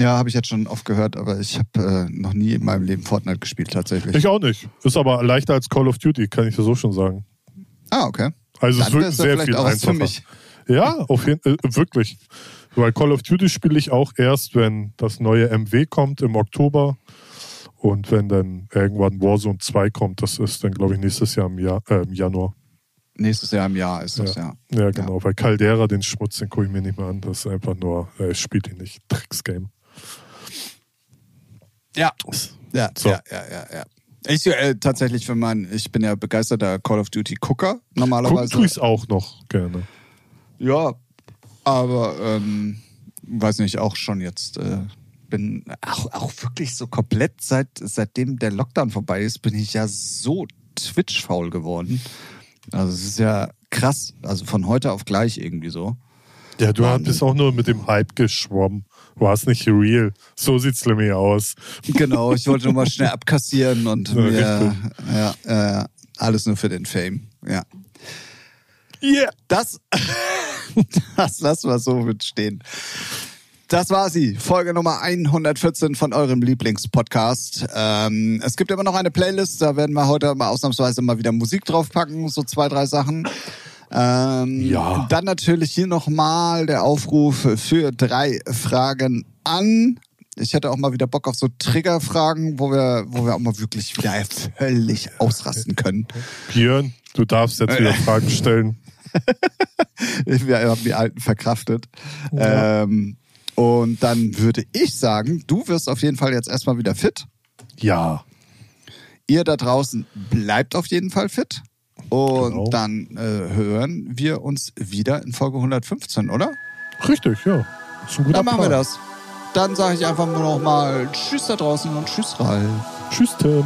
Ja, habe ich jetzt schon oft gehört, aber ich habe äh, noch nie in meinem Leben Fortnite gespielt, tatsächlich. Ich auch nicht. Ist aber leichter als Call of Duty, kann ich dir so schon sagen. ah, okay. Also es Dann ja wirklich sehr viel auch was für einfacher. mich. Ja, auf jeden äh, wirklich. Weil Call of Duty spiele ich auch erst, wenn das neue MW kommt im Oktober. Und wenn dann irgendwann Warzone 2 kommt, das ist dann, glaube ich, nächstes Jahr im, Jahr, äh, im Januar. Nächstes Jahr im Jahr ist das, ja. Ja, genau. Weil Caldera, den Schmutz, den gucke ich mir nicht mehr an. Das ist einfach nur, äh, ich spiele ihn nicht. Drecksgame. Ja. Ja, So. ja, ja, ja, ja. Ich äh, tatsächlich für meinen, ich bin ja begeisterter Call of Duty Gucker Gucken normalerweise. tue ich es auch noch gerne. Ja, aber ähm, weiß nicht, auch schon jetzt äh, bin auch, auch wirklich so komplett seit seitdem der Lockdown vorbei ist, bin ich ja so Twitch faul geworden. Also es ist ja krass, also von heute auf gleich irgendwie so. Ja, du Wahnsinn. bist auch nur mit dem Hype geschwommen. Warst nicht real. So sieht's nämlich aus. Genau, ich wollte nur mal schnell abkassieren und Ja, mir ja, äh, alles nur für den Fame. Ja. Yeah. Das, das lassen wir so mit stehen. Das war sie, Folge Nummer 114 von eurem Lieblingspodcast. Ähm, es gibt immer noch eine Playlist, da werden wir heute mal ausnahmsweise mal wieder Musik draufpacken, so zwei, drei Sachen. Ähm, Ja. Dann natürlich hier nochmal der Aufruf für drei Fragen an. Ich hätte auch mal wieder Bock auf so Triggerfragen, wo wir, wo wir auch mal wirklich wieder völlig ausrasten können. Björn, du darfst jetzt wieder Fragen stellen. Wir haben die Alten verkraftet. Ja. Ähm, und dann würde ich sagen, du wirst auf jeden Fall jetzt erstmal wieder fit. Ja. Ihr da draußen bleibt auf jeden Fall fit. Und Genau. dann äh, hören wir uns wieder in Folge 115, oder? Richtig, ja. Ist ein guter Dann machen wir Plan. das. Dann sage ich einfach nur noch mal Tschüss da draußen und Tschüss, Ralf. Tschüss, Tim.